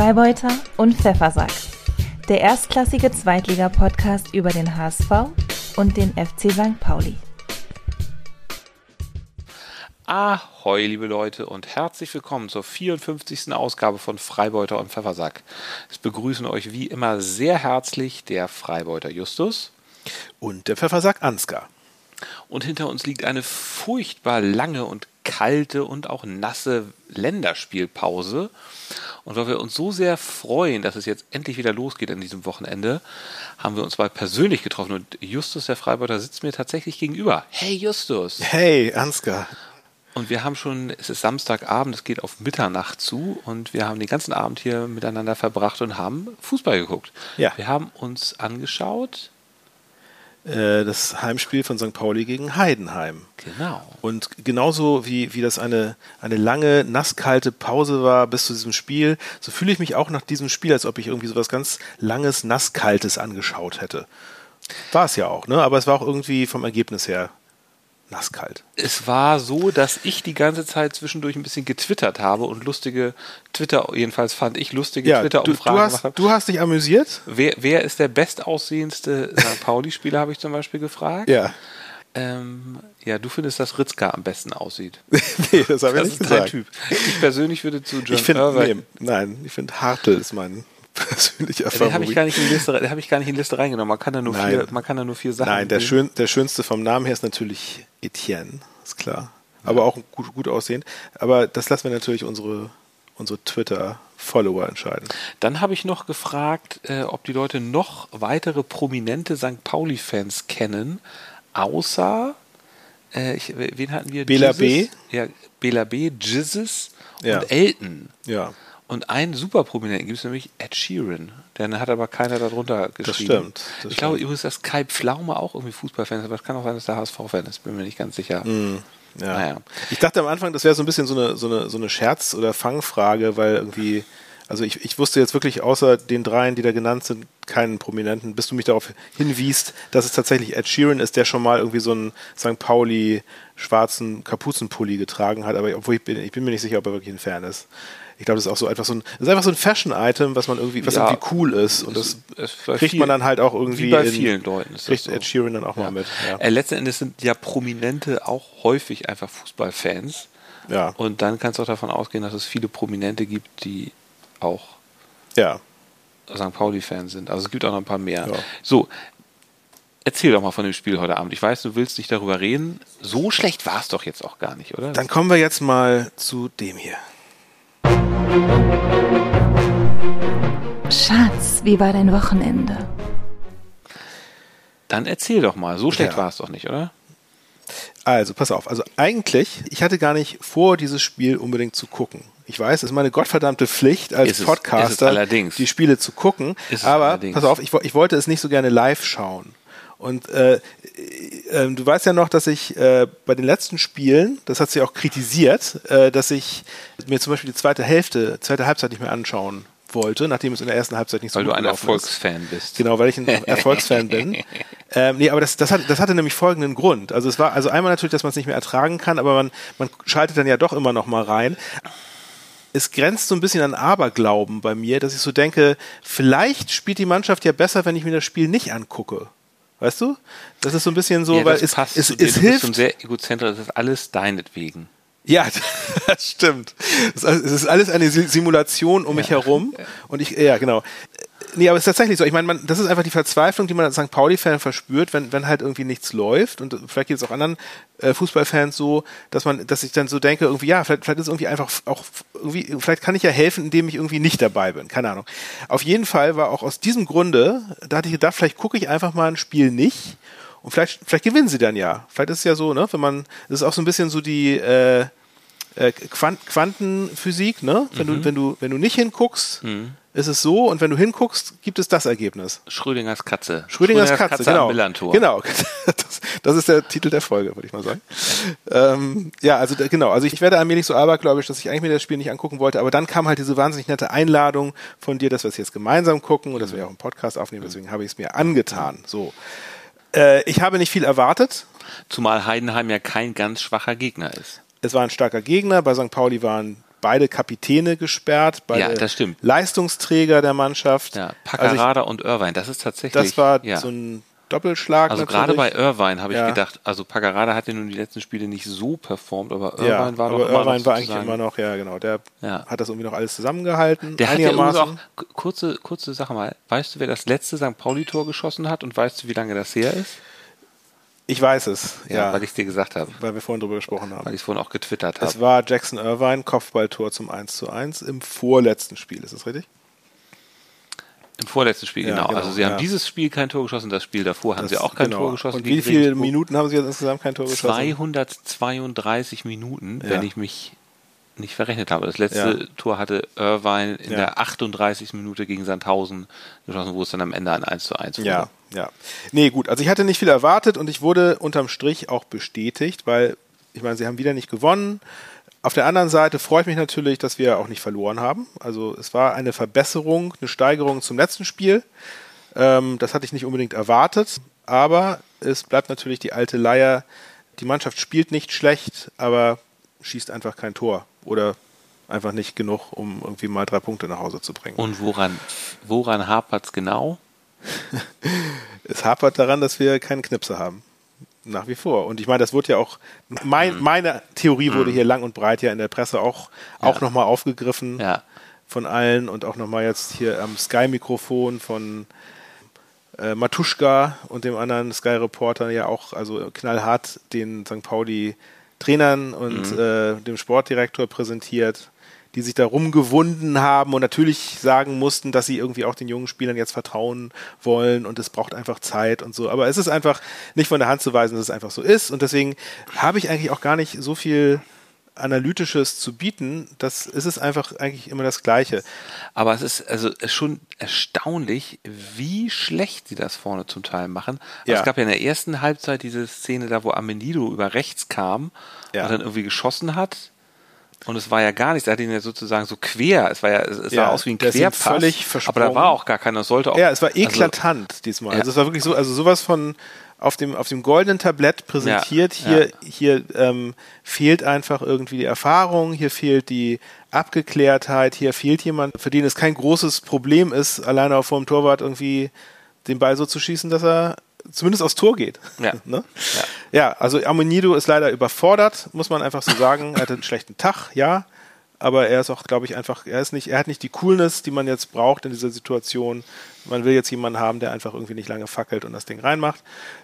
Freibeuter und Pfeffersack. Der erstklassige Zweitliga-Podcast über den HSV und den FC St. Pauli. Ahoi, liebe Leute, und herzlich willkommen zur 54. Ausgabe von Freibeuter und Pfeffersack. Es begrüßen euch wie immer sehr herzlich der Freibeuter Justus und der Pfeffersack Ansgar. Und hinter uns liegt eine furchtbar lange und kalte und auch nasse Länderspielpause. Und weil wir uns so sehr freuen, dass es jetzt endlich wieder losgeht an diesem Wochenende, haben wir uns mal persönlich getroffen. Und Justus, der Freibeuter, sitzt mir tatsächlich gegenüber. Hey Justus. Hey Ansgar. Und wir haben schon, es ist Samstagabend, es geht auf Mitternacht zu und wir haben den ganzen Abend hier miteinander verbracht und haben Fußball geguckt. Ja. Wir haben uns angeschaut. Äh, das Heimspiel von St. Pauli gegen Heidenheim. Genau. Und genauso wie, wie das eine, eine lange, nasskalte Pause war bis zu diesem Spiel, so fühle ich mich auch nach diesem Spiel, als ob ich irgendwie so was ganz Langes, Nasskaltes angeschaut hätte. War es ja auch, ne? Aber es war auch irgendwie vom Ergebnis her nasskalt. Es war so, dass ich die ganze Zeit zwischendurch ein bisschen getwittert habe und lustige Twitter, jedenfalls fand ich lustige Ja, du, Twitter-Umfragen du, gemacht hast, du hast dich amüsiert? Wer, wer ist der bestaussehendste St. Pauli-Spieler, habe ich zum Beispiel gefragt. Ja. Ähm, ja, du findest, dass Ritzka am besten aussieht. nee, das habe ich Das nicht ist gesagt. Typ. Ich persönlich würde zu John Ich finde, Irvine- nee, nein, ich finde Hartl ist mein persönlicher Den habe ich Favorit. gar nicht in die Liste, den habe ich gar nicht in die Liste reingenommen. Man kann da nur Nein. vier, man kann da nur vier Sachen. Nein, der, schön, der schönste vom Namen her ist natürlich Etienne, ist klar. Aber auch gut, gut aussehend. Aber das lassen wir natürlich unsere, unsere Twitter-Follower entscheiden. Dann habe ich noch gefragt, äh, ob die Leute noch weitere prominente St. Pauli-Fans kennen, außer äh, ich, wen hatten wir? Bela Jesus? B. Ja, Bela B, Jesus Ja. und Elton. Ja, Und einen super prominenten gibt es nämlich Ed Sheeran. Den hat aber keiner darunter geschrieben. stimmt, das ich glaube stimmt. übrigens, dass Kai Pflaume auch irgendwie Fußballfan ist, aber es kann auch sein, dass der HSV-Fan ist. Bin mir nicht ganz sicher. Mhm. ja. Naja. Ich dachte am Anfang, das wäre so ein bisschen so eine, so eine, so eine Scherz- oder Fangfrage, weil irgendwie, also ich, ich wusste jetzt wirklich außer den dreien, die da genannt sind, keinen Prominenten, bis du mich darauf hinwiest, dass es tatsächlich Ed Sheeran ist, der schon mal irgendwie so einen St. Pauli schwarzen Kapuzenpulli getragen hat, aber obwohl ich bin, ich bin mir nicht sicher, ob er wirklich ein Fan ist. Ich glaube, das ist auch so einfach so ein, das ist einfach so ein Fashion-Item, was man irgendwie, was Ja. irgendwie cool ist und das es bei kriegt man dann halt auch irgendwie Wie bei in- vielen Leuten ist das kriegt so. Ed Sheeran dann auch mal mit. Ja. Äh, letzten Endes sind ja Prominente auch häufig einfach Fußballfans. Ja. Und dann kannst du auch davon ausgehen, dass es viele Prominente gibt, die auch ja. St. Pauli-Fans sind. Also es gibt auch noch ein paar mehr. Ja. So, erzähl doch mal von dem Spiel heute Abend. Ich weiß, du willst nicht darüber reden. So schlecht war es doch jetzt auch gar nicht, oder? Dann kommen wir jetzt mal zu dem hier. Schatz, wie war dein Wochenende? Dann erzähl doch mal. So schlecht Ja. war es doch nicht, oder? Also, pass auf. Also eigentlich, ich hatte gar nicht vor, dieses Spiel unbedingt zu gucken. Ich weiß, es ist meine gottverdammte Pflicht als Ist es- ist es Podcaster, allerdings. die Spiele zu gucken. Ist es Aber allerdings. pass auf, ich, ich wollte es nicht so gerne live schauen. Und äh, äh, du weißt ja noch, dass ich äh, bei den letzten Spielen, das hat sie auch kritisiert, äh, dass ich mir zum Beispiel die zweite Hälfte, zweite Halbzeit nicht mehr anschauen wollte, nachdem es in der ersten Halbzeit nicht so Weil du gut ein gelaufen ist. Erfolgsfan bist. Genau, weil ich ein Erfolgsfan bin. Ähm, nee, aber das, das, hat, das hatte nämlich folgenden Grund. Also es war also einmal natürlich, dass man es nicht mehr ertragen kann, aber man, man schaltet dann ja doch immer noch mal rein. Es grenzt so ein bisschen an Aberglauben bei mir, dass ich so denke, vielleicht spielt die Mannschaft ja besser, wenn ich mir das Spiel nicht angucke. Weißt du? Das ist so ein bisschen so, ja, weil das es, passt es, es du ein hilft. sehr egozentrisch. Das ist alles deinetwegen. Ja, das stimmt. Es es ist alles eine Si- Simulation um mich herum. Und ich, ja, genau. Nee, aber es ist tatsächlich so. Ich meine, man, das ist einfach die Verzweiflung, die man als St. Pauli-Fan verspürt, wenn, wenn halt irgendwie nichts läuft. Und vielleicht geht es auch anderen äh, Fußballfans so, dass man, dass ich dann so denke, irgendwie, ja, vielleicht, vielleicht ist irgendwie einfach auch irgendwie, vielleicht kann ich ja helfen, indem ich irgendwie nicht dabei bin. Keine Ahnung. Auf jeden Fall war auch aus diesem Grunde, da hatte ich gedacht, vielleicht gucke ich einfach mal ein Spiel nicht. Und vielleicht, vielleicht gewinnen sie dann ja. Vielleicht ist es ja so, ne? Wenn man, das ist auch so ein bisschen so die äh, äh, Quant Quantenphysik, ne? Wenn du, wenn du, wenn du nicht hinguckst, ist es so, und wenn du hinguckst, gibt es das Ergebnis. Schrödingers Katze. Schrödingers, Katze, genau. am Millantor. Genau. Das, das ist der Titel der Folge, würde ich mal sagen. ähm, ja, also genau. Also ich werde allmählich so abergläubisch, dass ich eigentlich mir das Spiel nicht angucken wollte, aber dann kam halt diese wahnsinnig nette Einladung von dir, dass wir es jetzt gemeinsam gucken und dass wir auch einen Podcast aufnehmen, deswegen habe ich es mir angetan. So. Äh, ich habe nicht viel erwartet. Zumal Heidenheim ja kein ganz schwacher Gegner ist. Es war ein starker Gegner, bei St. Pauli waren beide Kapitäne gesperrt, beide Ja. Leistungsträger der Mannschaft. Ja, Also Paccarada und Irvine, das ist tatsächlich. ich, das war ja. so ein Doppelschlag. Also natürlich. gerade bei Irvine habe ich Ja. gedacht, also Paccarada hat ja nun die letzten Spiele nicht so performt, aber Irvine ja, war doch aber immer Irvine noch war eigentlich immer noch, ja genau, der Ja. hat das irgendwie noch alles zusammengehalten. Der hat ja auch, kurze, kurze Sache mal, weißt du, wer das letzte St. Pauli-Tor geschossen hat und weißt du, wie lange das her ist? Ich weiß es, ja, weil ich es dir gesagt habe, weil wir vorhin drüber gesprochen haben. weil ich es vorhin auch getwittert habe. Es war Jackson Irvine, Kopfballtor zum 1 zu 1 im vorletzten Spiel, ist das richtig? Im vorletzten Spiel, Ja, genau. genau, Also sie haben ja. dieses Spiel kein Tor geschossen, das Spiel davor haben Das- sie auch kein genau. Tor geschossen. Und wie viele. Minuten haben sie jetzt insgesamt kein Tor geschossen? 232 Minuten, Ja. wenn ich mich nicht verrechnet habe. Das letzte Ja. Tor hatte Irvine in Ja. der 38. Minute gegen Sandhausen geschossen, wo es dann am Ende ein 1 zu 1 wurde. Ja, ja. Nee, gut. Also ich hatte nicht viel erwartet und ich wurde unterm Strich auch bestätigt, weil ich meine, sie haben wieder nicht gewonnen. Auf der anderen Seite freue ich mich natürlich, dass wir auch nicht verloren haben. Also es war eine Verbesserung, eine Steigerung zum letzten Spiel. Ähm, das hatte ich nicht unbedingt erwartet, aber es bleibt natürlich die alte Leier. Die Mannschaft spielt nicht schlecht, aber schießt einfach kein Tor oder einfach nicht genug, um irgendwie mal drei Punkte nach Hause zu bringen. Und woran, woran hapert es genau? es hapert daran, dass wir keinen Knipse haben. Nach wie vor. Und ich meine, das wurde ja auch, mein, Mhm. meine Theorie wurde hier lang und breit ja in der Presse auch, auch nochmal aufgegriffen Ja. von allen und auch nochmal jetzt hier am Sky-Mikrofon von äh, Matuschka und dem anderen Sky-Reporter ja auch, also knallhart den St. Pauli Trainern und äh, dem Sportdirektor präsentiert, die sich da rumgewunden haben und natürlich sagen mussten, dass sie irgendwie auch den jungen Spielern jetzt vertrauen wollen und es braucht einfach Zeit und so. Aber es ist einfach nicht von der Hand zu weisen, dass es einfach so ist und deswegen habe ich eigentlich auch gar nicht so viel Analytisches zu bieten. Das ist es einfach eigentlich immer das Gleiche. Aber es ist also schon erstaunlich, wie schlecht sie das vorne zum Teil machen. Also Ja. Es gab ja in der ersten Halbzeit diese Szene da, wo Amenido über rechts kam Ja. und dann irgendwie geschossen hat. Und es war ja gar nichts, er hat ihn ja sozusagen so quer, es war ja, es es Ja, sah aus wie ein Querpass, völlig aber da war auch gar keiner, es sollte auch. Ja, es war also- eklatant diesmal. Ja. Also es war wirklich so, also sowas von auf dem, auf dem goldenen Tablett präsentiert. Ja, Hier, ja. hier ähm, fehlt einfach irgendwie die Erfahrung, hier fehlt die Abgeklärtheit, hier fehlt jemand, für den es kein großes Problem ist, alleine auf vor dem Torwart irgendwie den Ball so zu schießen, dass er zumindest aufs Tor geht. Ja. ne? ja. also Amonido ist leider überfordert, muss man einfach so sagen. Er hatte einen schlechten Tag, ja. Aber er ist auch, glaube ich, einfach, er ist nicht, er hat nicht die Coolness, die man jetzt braucht in dieser Situation. Man will jetzt jemanden haben, der einfach irgendwie nicht lange fackelt und das Ding reinmacht.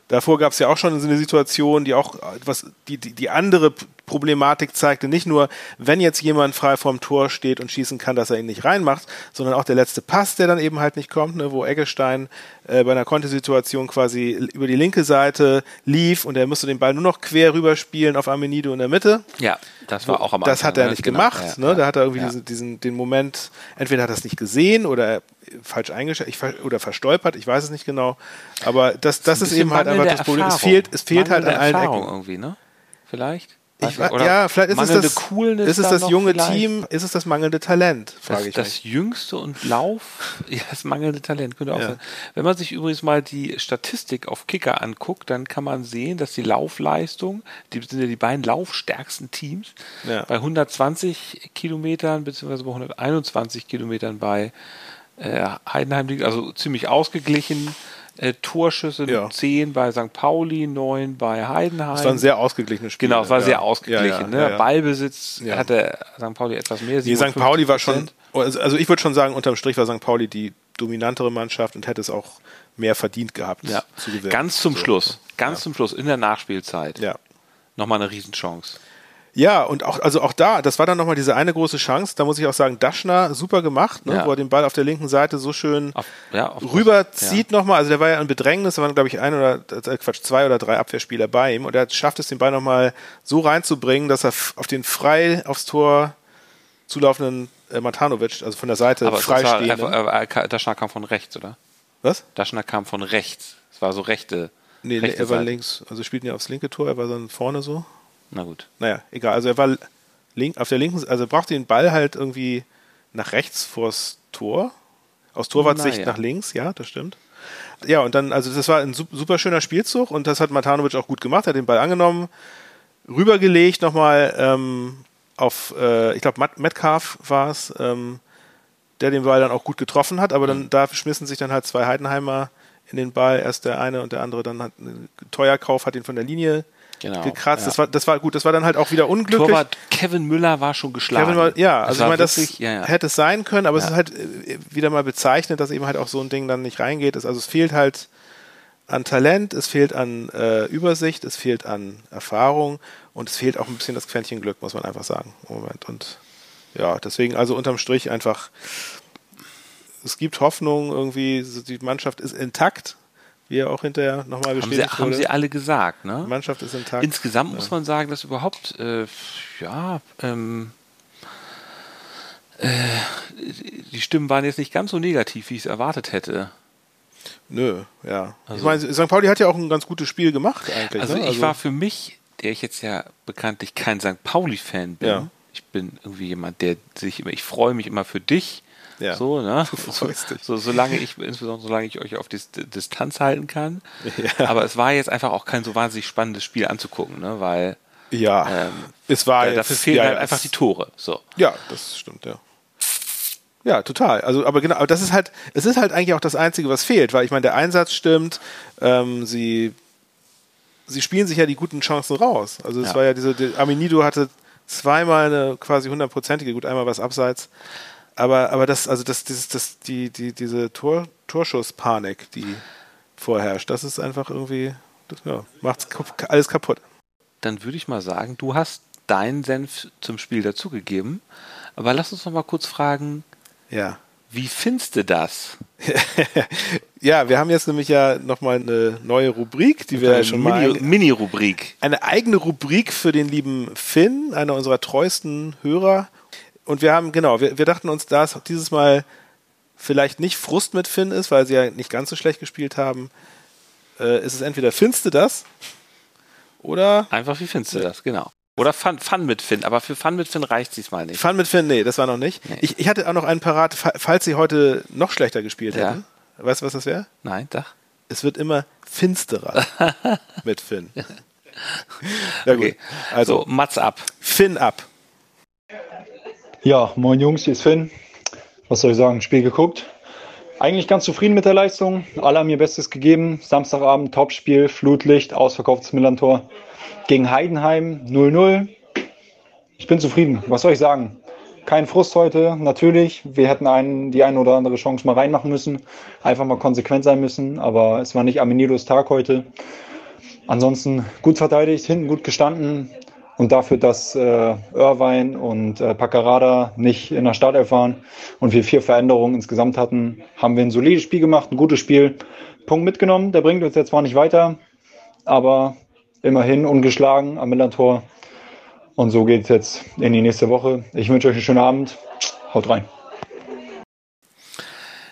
Davor gab es ja auch schon so eine Situation, die auch was, die, die, die andere Problematik zeigte. Nicht nur, wenn jetzt jemand frei vorm Tor steht und schießen kann, dass er ihn nicht reinmacht, sondern auch der letzte Pass, der dann eben halt nicht kommt, ne, wo Eggestein äh, bei einer Kontesituation quasi über die linke Seite lief und er musste den Ball nur noch quer rüberspielen auf Amenido in der Mitte. Ja, das war auch am Das Anfang, hat er ne? nicht Genau, gemacht. ja, ne? Da hat er irgendwie ja. diesen, diesen, den Moment, entweder hat er es nicht gesehen oder falsch eingeschätzt ich oder verstolpert, ich weiß es nicht genau. Aber das, das ist Bisschen eben halt einfach das Problem. Es fehlt, es fehlt halt an allen Ecken. irgendwie, ne? Vielleicht? Ich. Oder ja, vielleicht ist es das, ist es das junge vielleicht? Team, ist es das mangelnde Talent, frage Das, ich das mich. jüngste und Lauf, ja, das mangelnde Talent könnte auch Ja. sein. Wenn man sich übrigens mal die Statistik auf Kicker anguckt, dann kann man sehen, dass die Laufleistung, die sind ja die beiden laufstärksten Teams, Ja. bei 120 Kilometern beziehungsweise bei 121 Kilometern bei äh, Heidenheim liegt, also ziemlich ausgeglichen. Äh, Torschüsse Ja. 10 bei St. Pauli, 9 bei Heidenheim. Es war ein sehr ausgeglichenes Spiel. Genau, es war ja. sehr ausgeglichen. Ja, ne? Ballbesitz hatte St. Pauli etwas mehr. Nee, St. Pauli war schon, 57%. also also ich würde schon sagen, unterm Strich war St. Pauli die dominantere Mannschaft und hätte es auch mehr verdient gehabt Ja. zu gewinnen. Ganz zum So. Schluss, ganz zum Schluss, in der Nachspielzeit, Ja. nochmal eine Riesenchance. Ja, und auch, also auch da, das war dann nochmal diese eine große Chance. Da muss ich auch sagen, Daschner super gemacht, ne, Ja. wo er den Ball auf der linken Seite so schön Auf, ja, auf rüberzieht nochmal. Also der war ja in Bedrängnis, da waren, glaube ich, ein oder äh, Quatsch, zwei oder drei Abwehrspieler bei ihm und er schafft es, den Ball nochmal so reinzubringen, dass er auf den frei aufs Tor zulaufenden äh, Matanovic, also von der Seite Aber frei stehenden. äh, äh, Daschner kam von rechts, oder? Was? Daschner kam von rechts. Es war so rechte. Nee, rechte er war Seite. links. Also spielten ja aufs linke Tor, er war dann vorne so. Na gut. Naja, egal. Also er war link, auf der linken, also er brauchte den Ball halt irgendwie nach rechts vors Tor. Aus Torwartsicht Naja. nach links, ja, das stimmt. Ja, und dann, also das war ein sup- super schöner Spielzug und das hat Matanovic auch gut gemacht, hat den Ball angenommen, rübergelegt nochmal ähm, auf, äh, ich glaube, Metcalf war es, ähm, der den Ball dann auch gut getroffen hat, aber dann Mhm. da schmissen sich dann halt zwei Heidenheimer in den Ball. Erst der eine und der andere dann hat einen Teuerkauf, hat ihn von der Linie Genau, gekratzt. ja. Das war, das war gut. Das war dann halt auch wieder unglücklich. Torwart Kevin Müller war schon geschlagen. Kevin war, ja, also ich meine, das ja, ja. hätte es sein können, aber es ist halt äh, wieder mal bezeichnet, dass eben halt auch so ein Ding dann nicht reingeht. Also es fehlt halt an Talent, es fehlt an äh, Übersicht, es fehlt an Erfahrung und es fehlt auch ein bisschen das Quäntchen Glück, muss man einfach sagen im Moment. Und ja, deswegen also unterm Strich einfach, es gibt Hoffnung irgendwie, die Mannschaft ist intakt, wie er auch hinterher nochmal haben, sie, bestätigt haben wurde. sie alle gesagt, ne? die Mannschaft ist intakt. Insgesamt muss man sagen, dass überhaupt, äh, ja, ähm, äh, die Stimmen waren jetzt nicht ganz so negativ, wie ich es erwartet hätte. Nö, ja. Also- ich meine, St. Pauli hat ja auch ein ganz gutes Spiel gemacht eigentlich. Also ne? ich war für mich, der ich jetzt ja bekanntlich kein St. Pauli-Fan bin, Ja. ich bin irgendwie jemand, der sich immer, ich freue mich immer für dich. Ja. So, ne? Dich. So, solange ich, insbesondere solange ich euch auf Dis Distanz halten kann. Ja. Aber es war jetzt einfach auch kein so wahnsinnig spannendes Spiel anzugucken, ne? Weil Ja, ähm, es war da, da es- fehlen ja, halt einfach die Tore. So. Ja, das stimmt, ja. Ja, total. Also, aber genau, aber das ist halt, es ist halt eigentlich auch das Einzige, was fehlt, weil ich meine, der Einsatz stimmt, ähm, sie, sie spielen sich ja die guten Chancen raus. Also es Ja. war ja diese, die, Aminido hatte zweimal eine quasi hundertprozentige, gut, einmal was abseits. Aber, aber das, also das, dieses, das, die, die, diese Tor, Torschusspanik, die vorherrscht, das ist einfach irgendwie, das, ja, macht alles kaputt. Dann würde ich mal sagen, du hast deinen Senf zum Spiel dazugegeben. Aber lass uns noch mal kurz fragen, Ja. wie findest du das? ja, wir haben jetzt nämlich ja nochmal eine neue Rubrik, die wir ja schon mal. Mini- Mini-Rubrik. Eine eigene Rubrik für den lieben Finn, einer unserer treuesten Hörer. Und wir haben, genau, wir, wir dachten uns, da es dieses Mal vielleicht nicht Frust mit Finn ist, weil sie ja nicht ganz so schlecht gespielt haben, äh, ist es entweder Finste das oder Einfach, wie findest du das? Genau. Oder Fun, Fun mit Finn. Aber für Fun mit Finn reicht es diesmal nicht. Fun mit Finn, nee, das war noch nicht. Nee. Ich, ich hatte auch noch einen parat, fa- falls sie heute noch schlechter gespielt Ja. hätten. Weißt du, was das wäre? Nein, doch. Es wird immer finsterer mit Finn. Ja gut, Okay. also So, Mats ab. Finn ab. Ja, moin Jungs, hier ist Finn. Was soll ich sagen? Spiel geguckt. Eigentlich ganz zufrieden mit der Leistung. Alle haben ihr Bestes gegeben. Samstagabend Topspiel, Flutlicht, ausverkauftes Millantor gegen Heidenheim 0-0. Ich bin zufrieden. Was soll ich sagen? Kein Frust heute, natürlich. Wir hätten einen, die eine oder andere Chance mal reinmachen müssen. Einfach mal konsequent sein müssen. Aber es war nicht Amenidos Tag heute. Ansonsten gut verteidigt, hinten gut gestanden. Und dafür, dass äh, Irvine und äh, Paccarada nicht in der Startelf waren und wir vier Veränderungen insgesamt hatten, haben wir ein solides Spiel gemacht, ein gutes Spiel. Punkt mitgenommen, der bringt uns jetzt zwar nicht weiter, aber immerhin ungeschlagen am Millantor. Und so geht es jetzt in die nächste Woche. Ich wünsche euch einen schönen Abend. Haut rein.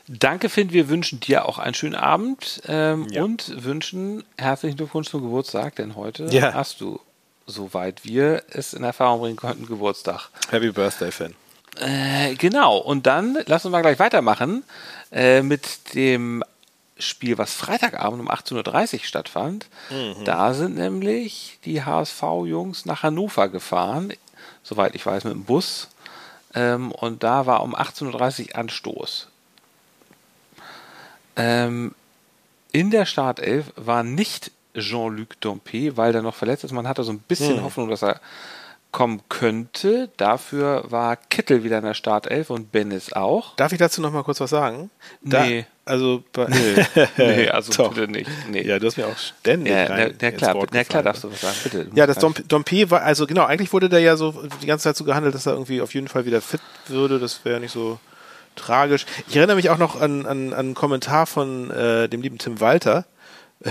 Danke, Finn. Wir wünschen dir auch einen schönen Abend ähm, Ja. und wünschen herzlichen Glückwunsch zum Geburtstag, denn heute Ja. hast du, soweit wir es in Erfahrung bringen konnten, Geburtstag. Happy Birthday, Finn. Äh, genau. Und dann lass uns mal gleich weitermachen äh, mit dem Spiel, was Freitagabend um 18.30 Uhr stattfand. Da sind nämlich die HSV-Jungs nach Hannover gefahren, soweit ich weiß, mit dem Bus. Ähm, und da war um 18.30 Uhr Anstoß. Ähm, in der Startelf war nicht Jean-Luc Dompe, weil er noch verletzt ist. Man hatte so ein bisschen Hoffnung, dass er kommen könnte. Dafür war Kittel wieder in der Startelf und Bennis auch. Darf ich dazu noch mal kurz was sagen? Nee. Also, bei, nee, also bitte nicht. Nee. Ja, du hast mir auch ständig Ja, rein na, klar, na klar gefallen. darfst du was sagen, bitte. Ja, das Dom- Dompe war, also genau, eigentlich wurde der ja so die ganze Zeit so gehandelt, dass er irgendwie auf jeden Fall wieder fit würde. Das wäre nicht so tragisch. Ich erinnere mich auch noch an, an, an einen Kommentar von äh, dem lieben Tim Walter,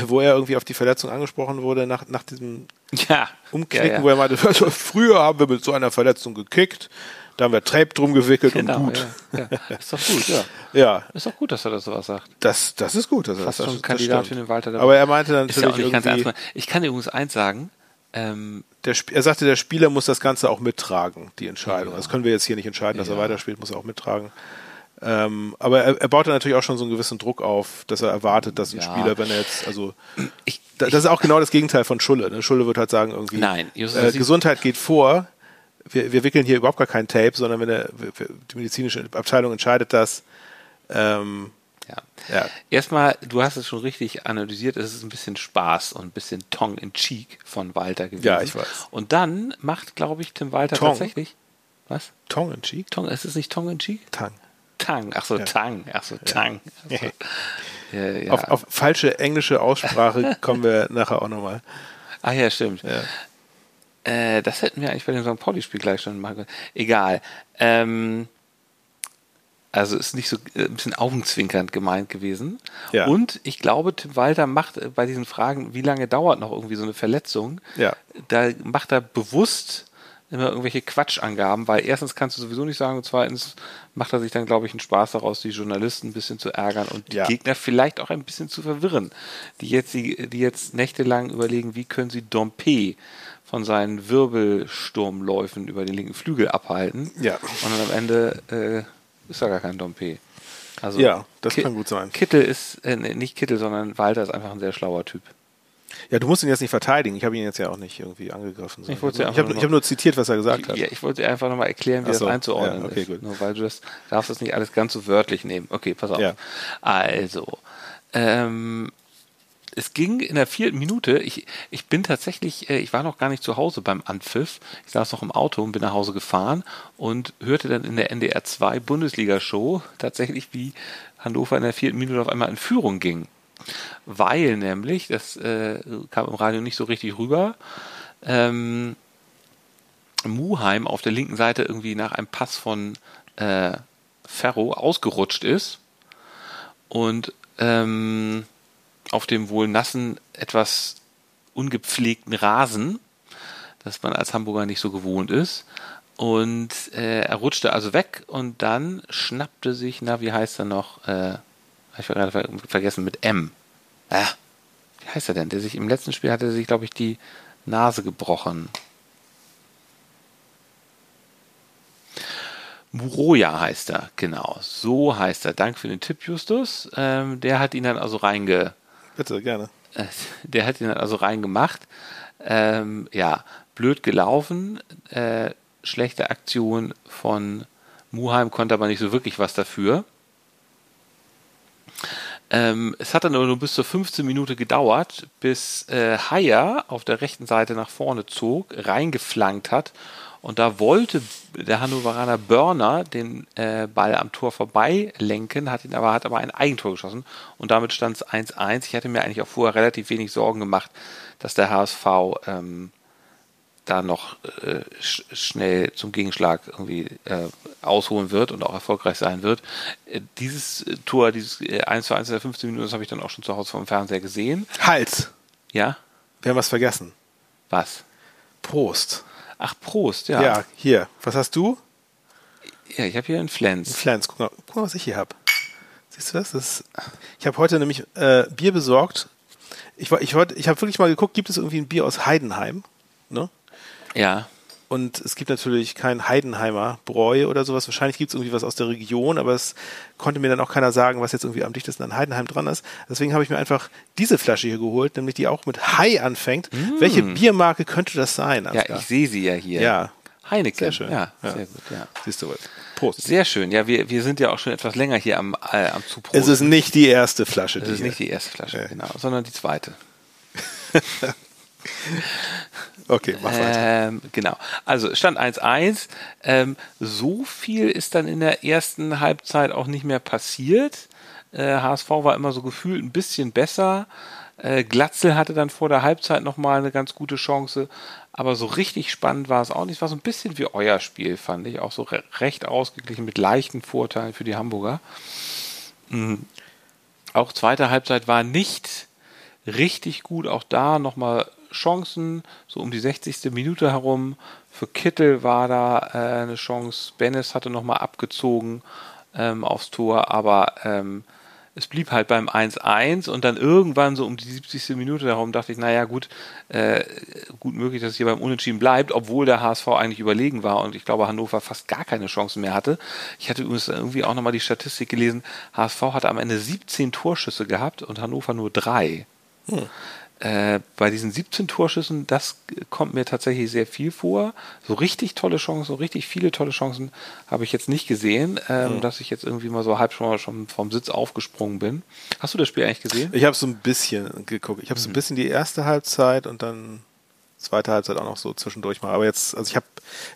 wo er irgendwie auf die Verletzung angesprochen wurde nach, nach diesem ja, Umknicken, ja, ja. wo er meinte, also, früher haben wir mit so einer Verletzung gekickt, da haben wir Tape drum gewickelt Genau, und gut. ja, ja. Ist doch gut, ja. Ja, Ist doch gut, dass er das sowas sagt. das, das ist gut. Das, Fast das, ein das Kandidat für den Walter. dabei. Aber er meinte dann ist ja natürlich nicht ganz irgendwie, ernst. Ich kann übrigens eins sagen. Ähm, er sagte, der Spieler muss das Ganze auch mittragen, die Entscheidung. Das können wir jetzt hier nicht entscheiden, dass er Ja. weiterspielt, muss er auch mittragen. Ähm, aber er, er baut dann natürlich auch schon so einen gewissen Druck auf, dass er erwartet, dass ein Ja. Spieler, wenn er jetzt, also ich, da, das ist auch genau das Gegenteil von Schulle. Ne? Schulle wird halt sagen irgendwie, Nein, äh, Gesundheit geht vor. wir, wir wickeln hier überhaupt gar kein Tape, sondern wenn der, die medizinische Abteilung entscheidet das. Ähm, ja. ja. Erstmal, du hast es schon richtig analysiert, es ist ein bisschen Spaß und ein bisschen Tong in Cheek von Walter gewesen. Ja, ich weiß. Und dann macht, glaube ich, Tim Walter Tong. tatsächlich. Was? Tong in Cheek? Tong, ist es nicht Tong in Cheek? Tang. Tang, ach so, Ja. Tang, ach so, Tang. Ach so. Ja, ja. Auf, auf falsche englische Aussprache kommen wir nachher auch nochmal. Ach ja, stimmt. Ja. Äh, das hätten wir eigentlich bei dem St. Pauli-Spiel gleich schon machen können. Egal. Ähm, also ist nicht so äh, ein bisschen augenzwinkernd gemeint gewesen. Ja. Und ich glaube, Tim Walter macht äh, bei diesen Fragen, wie lange dauert noch irgendwie so eine Verletzung, Ja. da macht er bewusst immer irgendwelche Quatschangaben, weil erstens kannst du sowieso nicht sagen und zweitens macht er sich dann, glaube ich, einen Spaß daraus, die Journalisten ein bisschen zu ärgern und die Ja. Gegner vielleicht auch ein bisschen zu verwirren, die jetzt, die, die jetzt nächtelang überlegen, wie können sie Dompe von seinen Wirbelsturmläufen über den linken Flügel abhalten. Ja. Und dann am Ende äh, ist da gar kein Dompe. Also Ja, das Ki- kann gut sein. Kittel ist, äh, nicht Kittel, sondern Walter ist einfach ein sehr schlauer Typ. Ja, du musst ihn jetzt nicht verteidigen. Ich habe ihn jetzt ja auch nicht irgendwie angegriffen. Ich ich habe ich hab nur zitiert, was er gesagt hat. Ja, ich wollte einfach nochmal erklären, wie so, das einzuordnen ja, okay, ist. gut. Nur weil du das darfst das nicht alles ganz so wörtlich nehmen. Okay, pass auf. Ja. Also, ähm, es ging in der vierten Minute. Ich, ich bin tatsächlich, äh, ich war noch gar nicht zu Hause beim Anpfiff. Ich saß noch im Auto und bin nach Hause gefahren und hörte dann in der NDR 2 Bundesliga-Show tatsächlich, wie Hannover in der vierten Minute auf einmal in Führung ging. Weil nämlich, das äh, kam im Radio nicht so richtig rüber, ähm, Muheim auf der linken Seite irgendwie nach einem Pass von äh, Ferro ausgerutscht ist und ähm, auf dem wohl nassen, etwas ungepflegten Rasen, das man als Hamburger nicht so gewohnt ist. Und äh, er rutschte also weg und dann schnappte sich, na, wie heißt er noch? Äh, hab ich gerade ver vergessen, mit M. Ah, wie heißt er denn? Der sich im letzten Spiel hatte sich, glaube ich, die Nase gebrochen. Muroja heißt er, genau. So heißt er. Dank für den Tipp, Justus. Ähm, der hat ihn dann also reinge, Bitte, gerne. äh, der hat ihn dann also reingemacht. Ähm, ja, blöd gelaufen. Äh, schlechte Aktion von Muheim, konnte aber nicht so wirklich was dafür. Ähm, es hat dann nur bis zur 15 Minute gedauert, bis äh, Haier auf der rechten Seite nach vorne zog, reingeflankt hat. Und da wollte der Hannoveraner Burner den äh, Ball am Tor vorbei lenken, hat ihn aber, hat aber ein Eigentor geschossen. Und damit stand es 1-1. Ich hatte mir eigentlich auch vorher relativ wenig Sorgen gemacht, dass der HSV ähm, da noch äh, sch schnell zum Gegenschlag irgendwie äh, ausholen wird und auch erfolgreich sein wird. Äh, dieses äh, Tor, dieses äh, 1 zu 1 in der 15 Minuten, das habe ich dann auch schon zu Hause vom Fernseher gesehen. Halt! Ja? Wir haben was vergessen. Was? Prost. Ach, Prost, Ja, ja. hier. Was hast du? Ja, ich habe hier einen Flens. Flens. Guck mal, guck mal was ich hier habe. Siehst du das? das ich habe heute nämlich äh, Bier besorgt. Ich, ich, ich habe wirklich mal geguckt, gibt es irgendwie ein Bier aus Heidenheim? Ne? Ja. Und es gibt natürlich kein Heidenheimer Bräu oder sowas. Wahrscheinlich gibt es irgendwie was aus der Region, aber es konnte mir dann auch keiner sagen, was jetzt irgendwie am dichtesten an Heidenheim dran ist. Deswegen habe ich mir einfach diese Flasche hier geholt, nämlich die auch mit Hai anfängt. Welche Biermarke könnte das sein? Mm. Ja, Ansgar? ich sehe sie ja hier. Ja, Heineken. Sehr schön. Ja, Ja. sehr gut, ja. siehst du was. Prost. Sehr schön. Ja, wir, wir sind ja auch schon etwas länger hier am, äh, am Zuprost. Es ist nicht die erste Flasche. Es ist hier- nicht die erste Flasche, Ja. genau, sondern die zweite. Okay, mach weiter. Ähm, genau. Also stand 1-1. Ähm, so viel ist dann in der ersten Halbzeit auch nicht mehr passiert. Äh, HSV war immer so gefühlt ein bisschen besser. Äh, Glatzel hatte dann vor der Halbzeit nochmal eine ganz gute Chance. Aber so richtig spannend war es auch nicht. Es war so ein bisschen wie euer Spiel, fand ich. Auch so re recht ausgeglichen mit leichten Vorteilen für die Hamburger. Mhm. Auch zweite Halbzeit war nicht richtig gut. Auch da nochmal Chancen, so um die 60. Minute herum. Für Kittel war da äh, eine Chance. Bennis hatte nochmal abgezogen ähm, aufs Tor, aber ähm, es blieb halt beim 1-1 und dann irgendwann so um die 70. Minute herum dachte ich, naja gut, äh, gut möglich, dass es hier beim Unentschieden bleibt, obwohl der HSV eigentlich überlegen war und ich glaube Hannover fast gar keine Chancen mehr hatte. Ich hatte übrigens irgendwie auch nochmal die Statistik gelesen, HSV hatte am Ende 17 Torschüsse gehabt und Hannover nur drei. Äh, bei diesen 17 Torschüssen, das kommt mir tatsächlich sehr viel vor. So richtig tolle Chancen, so richtig viele tolle Chancen habe ich jetzt nicht gesehen, ähm, mhm. dass ich jetzt irgendwie mal so halb schon, schon vom Sitz aufgesprungen bin. Hast du das Spiel eigentlich gesehen? Ich habe so ein bisschen geguckt. Ich habe so ein mhm. bisschen die erste Halbzeit und dann zweite Halbzeit auch noch so zwischendurch mal. Aber jetzt, also ich habe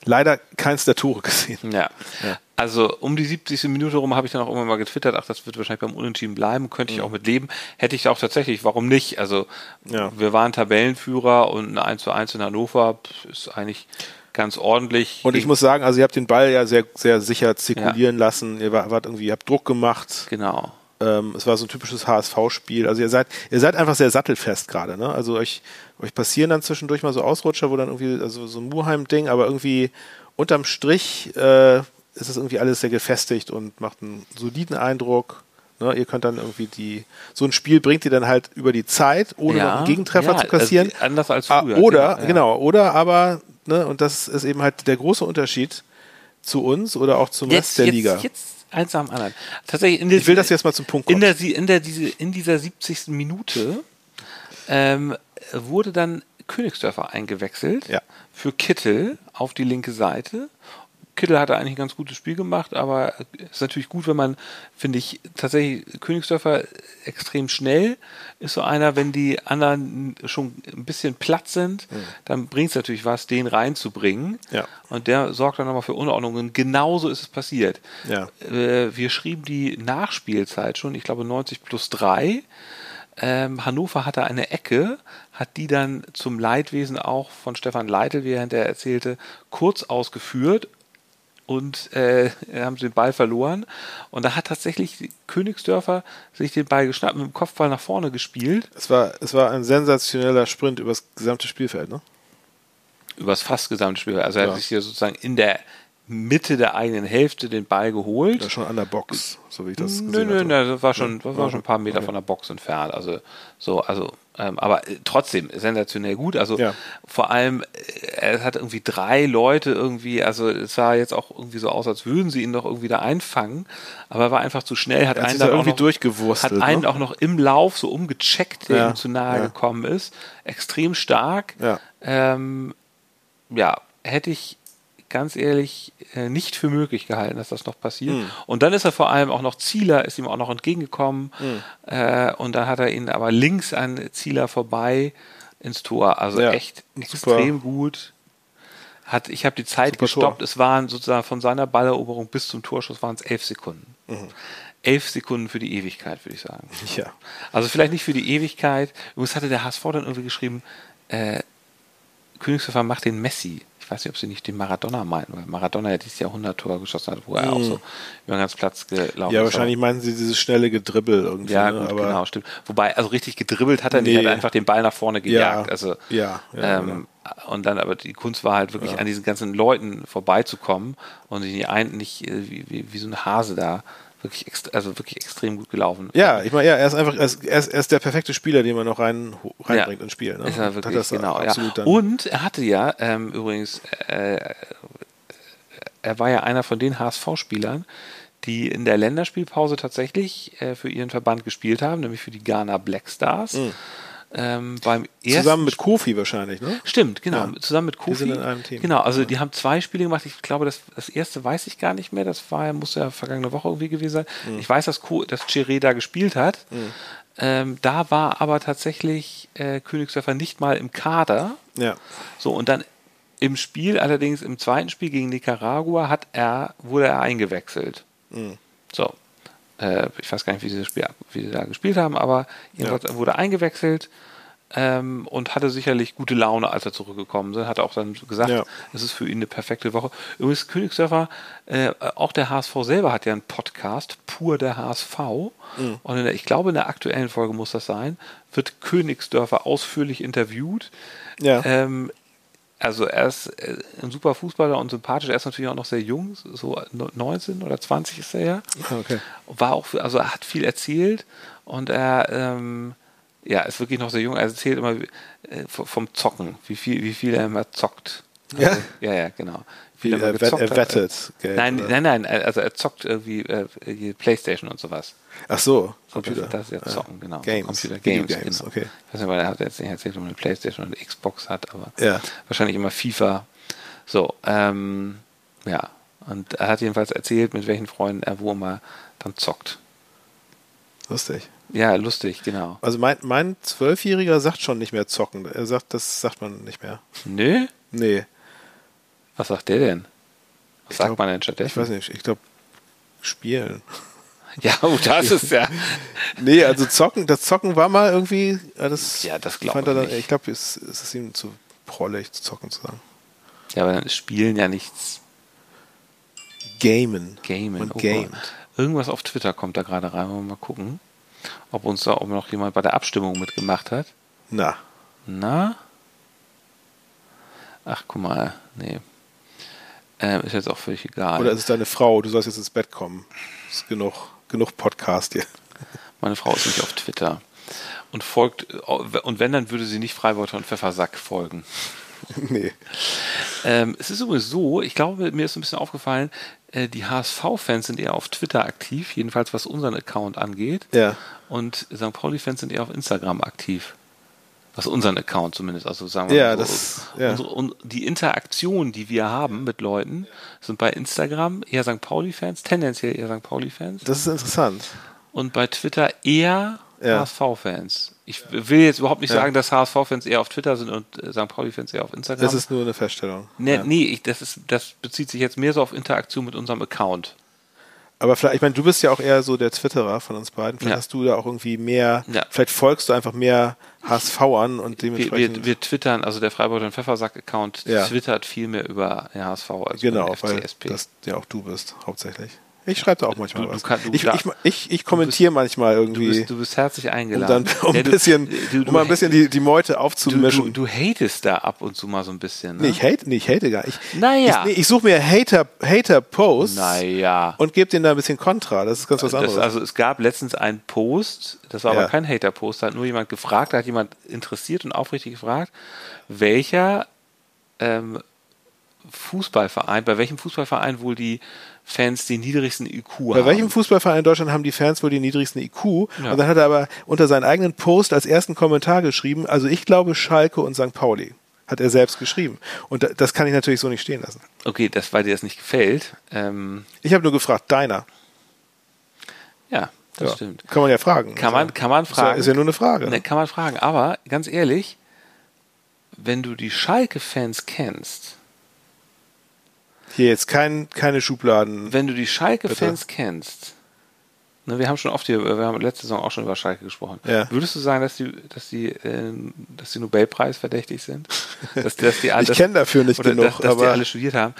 leider keins der Tore gesehen. Ja. ja. Also um die 70. Minute rum habe ich dann auch irgendwann mal getwittert, ach, das wird wahrscheinlich beim Unentschieden bleiben, könnte ich mhm. auch mit leben. Hätte ich auch tatsächlich, warum nicht? Also ja. wir waren Tabellenführer und ein 1 zu 1 in Hannover ist eigentlich ganz ordentlich. Und ich muss sagen, also ihr habt den Ball ja sehr, sehr sicher zirkulieren ja. lassen. Ihr wart irgendwie, ihr habt Druck gemacht. Genau. Ähm, es war so ein typisches HSV-Spiel. Also ihr seid, ihr seid einfach sehr sattelfest gerade, ne? Also euch, euch passieren dann zwischendurch mal so Ausrutscher, wo dann irgendwie, also so ein Muheim-Ding, aber irgendwie unterm Strich äh, ist es irgendwie alles sehr gefestigt und macht einen soliden Eindruck. Ne, ihr könnt dann irgendwie die, so ein Spiel bringt ihr dann halt über die Zeit, ohne ja, noch einen Gegentreffer ja, zu kassieren. anders als ah, früher. Oder, genau, ja. genau, oder aber, ne, und das ist eben halt der große Unterschied zu uns oder auch zum jetzt, Rest der jetzt, Liga. Jetzt eins am anderen. Tatsächlich in der, ich will das jetzt mal zum Punkt kommen. In, der, in, der, diese, in dieser 70. Minute ähm, wurde dann Königsdörfer eingewechselt ja. für Kittel auf die linke Seite Kittel hatte eigentlich ein ganz gutes Spiel gemacht, aber es ist natürlich gut, wenn man, finde ich, tatsächlich Königsdörfer extrem schnell ist so einer, wenn die anderen schon ein bisschen platt sind, mhm. dann bringt es natürlich was, den reinzubringen. Ja. Und der sorgt dann nochmal für Unordnungen. Genauso ist es passiert. Ja. Äh, wir schrieben die Nachspielzeit schon, ich glaube 90 plus 3. Ähm, Hannover hatte eine Ecke, hat die dann zum Leidwesen auch von Stefan Leitl, wie er hinterher erzählte, kurz ausgeführt und äh, haben den Ball verloren. Und da hat tatsächlich Königsdörfer sich den Ball geschnappt, mit dem Kopfball nach vorne gespielt. Es war, es war ein sensationeller Sprint übers gesamte Spielfeld, ne? Übers fast gesamte Spielfeld. Also er hat sich hier sozusagen in der Mitte der eigenen Hälfte den Ball geholt. Ja, schon an der Box, so wie ich das gesehen Nö, nö, nö, das war schon, das war schon ein paar Meter okay. von der Box entfernt. Also so, also ähm, aber äh, trotzdem sensationell gut. Also ja. vor allem, äh, er hat irgendwie drei Leute irgendwie, also es sah jetzt auch irgendwie so aus, als würden sie ihn noch irgendwie da einfangen, aber er war einfach zu schnell, hat einen dann irgendwie noch, durchgewurstelt, hat einen ne? auch noch im Lauf so umgecheckt, der ja. ihm zu nahe ja. gekommen ist. Extrem stark. Ja. Ähm, ja, hätte ich ganz ehrlich äh, nicht für möglich gehalten, dass das noch passiert. Mhm. Und dann ist er vor allem auch noch Zieler, ist ihm auch noch entgegengekommen. Mhm. Und dann hat er ihn aber links an Zieler vorbei ins Tor. Also ja, echt extrem super. gut. Hat, ich habe die Zeit super gestoppt. Tor. Es waren sozusagen von seiner Balleroberung bis zum Torschuss waren es elf Sekunden. Mhm. Elf Sekunden für die Ewigkeit, würde ich sagen. Ja. Also vielleicht nicht für die Ewigkeit. Übrigens hatte der HSV dann irgendwie geschrieben, äh, Königshofer macht den Messi ich weiß nicht, ob sie nicht den Maradona meinten, weil Maradona ja dieses Jahr 100 Tore geschossen hat, wo er mhm. auch so über den ganzen Platz gelaufen ist. Ja, wahrscheinlich meinen sie dieses schnelle Gedribbel irgendwie. Ja, ne? gut, ne? genau, stimmt. Wobei, also richtig gedribbelt hat er nee. nicht, hat einfach den Ball nach vorne gejagt. Ja, also, ja, ja, ähm, und dann aber die Kunst war halt wirklich ja. an diesen ganzen Leuten vorbeizukommen und nicht, ein, nicht äh, wie, wie, wie so ein Hase da wirklich, also wirklich extrem gut gelaufen. Ja, ich meine, ja, er ist einfach, er ist, er ist, der perfekte Spieler, den man noch rein, reinbringt ja, ins Spiel. Ne? Ist er wirklich, das genau, ja. Und er hatte ja ähm, übrigens, äh, er war ja einer von den HSV-Spielern, die in der Länderspielpause tatsächlich äh, für ihren Verband gespielt haben, nämlich für die Ghana Black Stars. Mhm. Ähm, beim Zusammen mit Kofi wahrscheinlich, ne? Stimmt, genau. Ja. Zusammen mit Kofi. Die sind in einem Team. Genau, also die haben zwei Spiele gemacht. Ich glaube, das, das erste weiß ich gar nicht mehr. Das war, muss ja vergangene Woche irgendwie gewesen sein. Mhm. Ich weiß, dass, Co, dass Chiré da gespielt hat. Mhm. Ähm, da war aber tatsächlich äh, Königsdörfer nicht mal im Kader. Ja. So, und dann im Spiel, allerdings im zweiten Spiel gegen Nicaragua, hat er, wurde er eingewechselt. Mhm. So, äh, ich weiß gar nicht, wie sie, das Spiel, wie sie da gespielt haben, aber jedenfalls ja. wurde eingewechselt ähm, und hatte sicherlich gute Laune, als er zurückgekommen ist. Hat auch dann gesagt, ja. es ist für ihn eine perfekte Woche. Übrigens, Königsdörfer, äh, auch der HSV selber hat ja einen Podcast, pur der HSV. Mhm. Und der, ich glaube, in der aktuellen Folge muss das sein, wird Königsdörfer ausführlich interviewt. Ja. Ähm, also er ist äh, ein super Fußballer und sympathisch. Er ist natürlich auch noch sehr jung, so 19 oder 20 ist er ja. Ah, okay. War auch, also er hat viel erzählt und er ähm, ja, ist wirklich noch sehr jung. Er erzählt immer äh, vom Zocken, wie viel, wie viel er immer zockt. Ja? Also, ja, ja, genau. Wie, er, er hat. wettet. Geld, Nein, oder? nein, nein, also er zockt irgendwie äh, Playstation und sowas. Ach so, So, Computer. Das, das ist ja zocken, genau. Games. Computer Video Games, Games, genau. okay. Ich weiß nicht, weil er hat jetzt nicht erzählt, ob er eine Playstation oder eine Xbox hat, aber Ja. wahrscheinlich immer FIFA. So, ähm, ja. Und er hat jedenfalls erzählt, mit welchen Freunden er wo immer dann zockt. Lustig. Ja, lustig, genau. Also mein, mein Zwölfjähriger sagt schon nicht mehr zocken. Er sagt, das sagt man nicht mehr. Nö? Nee, Was sagt der denn? Was Ich sagt glaub- man denn stattdessen? ich weiß nicht. Ich glaube, spielen. Ja, oh, das ist ja. Nee, also zocken, das Zocken war mal irgendwie, ja, das, Ja, das glaub fand er ich dann, nicht. ich glaube, es, es ist ihm zu prollig, zu zocken zu sagen. Ja, aber dann ist Spielen ja nichts. Gamen. Gamen. Und Oh, gamed. Irgendwas auf Twitter kommt da gerade rein. Wollen wir mal gucken, ob uns da auch noch jemand bei der Abstimmung mitgemacht hat. Na, Na? Ach, guck mal. Nee. Ähm, ist jetzt auch völlig egal. oder ist es deine Frau, du sollst jetzt ins Bett kommen. Ist genug, genug Podcast hier. Meine Frau ist nicht auf Twitter. Und folgt, und wenn, dann würde sie nicht Freiwörter und Pfeffersack folgen. nee. Ähm, es ist übrigens so, ich glaube, mir ist ein bisschen aufgefallen, äh, die HSV-Fans sind eher auf Twitter aktiv, jedenfalls was unseren Account angeht. Ja. Und St. Pauli-Fans sind eher auf Instagram aktiv. Was unseren Account zumindest, also sagen wir Ja, mal so, das- ja. Unsere, und die Interaktion, die wir haben mit Leuten, sind bei Instagram eher St. Pauli-Fans, tendenziell eher St. Pauli-Fans Das ist interessant. und bei Twitter eher Ja. HSV-Fans. Ich will jetzt überhaupt nicht Ja. sagen, dass HSV-Fans eher auf Twitter sind und äh, St. Pauli-Fans eher auf Instagram. Das ist nur eine Feststellung. Nee, ja. nee ich, das, ist, das bezieht sich jetzt mehr so auf Interaktion mit unserem Account. Aber vielleicht, ich meine, du bist ja auch eher so der Twitterer von uns beiden. Vielleicht Ja. hast du da auch irgendwie mehr, Ja. vielleicht folgst du einfach mehr HSV an und Wir, dementsprechend. wir, wir twittern, also der Freiburger und Pfeffersack-Account Ja. twittert viel mehr über HSV als genau, über den weil FCSP. das ja auch du bist, hauptsächlich. Ich schreibe da auch manchmal Du- du was. kann- du ich, da- ich, ich, ich kommentiere manchmal du, irgendwie, bist, du bist herzlich um, eingeladen. dann, um, Ja, ein du- bisschen, du, du, um mal ein bisschen die, die Meute du, aufzumischen. du, du hatest da ab und zu mal so ein bisschen. Ne? nee, ich hate, nee, ich hate gar nicht. Ich, Naja. ich, nee, ich suche mir Hater, Hater-Posts Naja. und gebe denen da ein bisschen Kontra. Das ist ganz was anderes. Das, also es gab letztens einen Post, das war Ja. aber kein Hater-Post, da hat nur jemand gefragt, da hat jemand interessiert und aufrichtig gefragt, welcher ähm, Fußballverein, bei welchem Fußballverein wohl die Fans den niedrigsten IQ haben. Bei welchem Fußballverein in Deutschland haben die Fans wohl den niedrigsten IQ? Ja. Und dann hat er aber unter seinen eigenen Post als ersten Kommentar geschrieben, also ich glaube Schalke und St. Pauli. Hat er selbst geschrieben. Und da- das kann ich natürlich so nicht stehen lassen. Okay, das, weil dir das nicht gefällt. Ähm, Ich habe nur gefragt, deiner. ja, das Ja. stimmt. Kann man ja fragen. Kann man, kann man fragen. ist ja nur eine Frage. Ne, kann man fragen. Aber ganz ehrlich, wenn du die Schalke-Fans kennst, Hier jetzt kein, keine Schubladen. wenn du die Schalke-Fans kennst, ne, wir haben schon oft hier, wir haben letzte Saison auch schon über Schalke gesprochen. Ja. Würdest du sagen, dass die, dass die, ähm, dass die Nobelpreis verdächtig sind? Dass, dass die alle, Ich kenn dafür nicht genug, dass, dass die aber- alle studiert haben?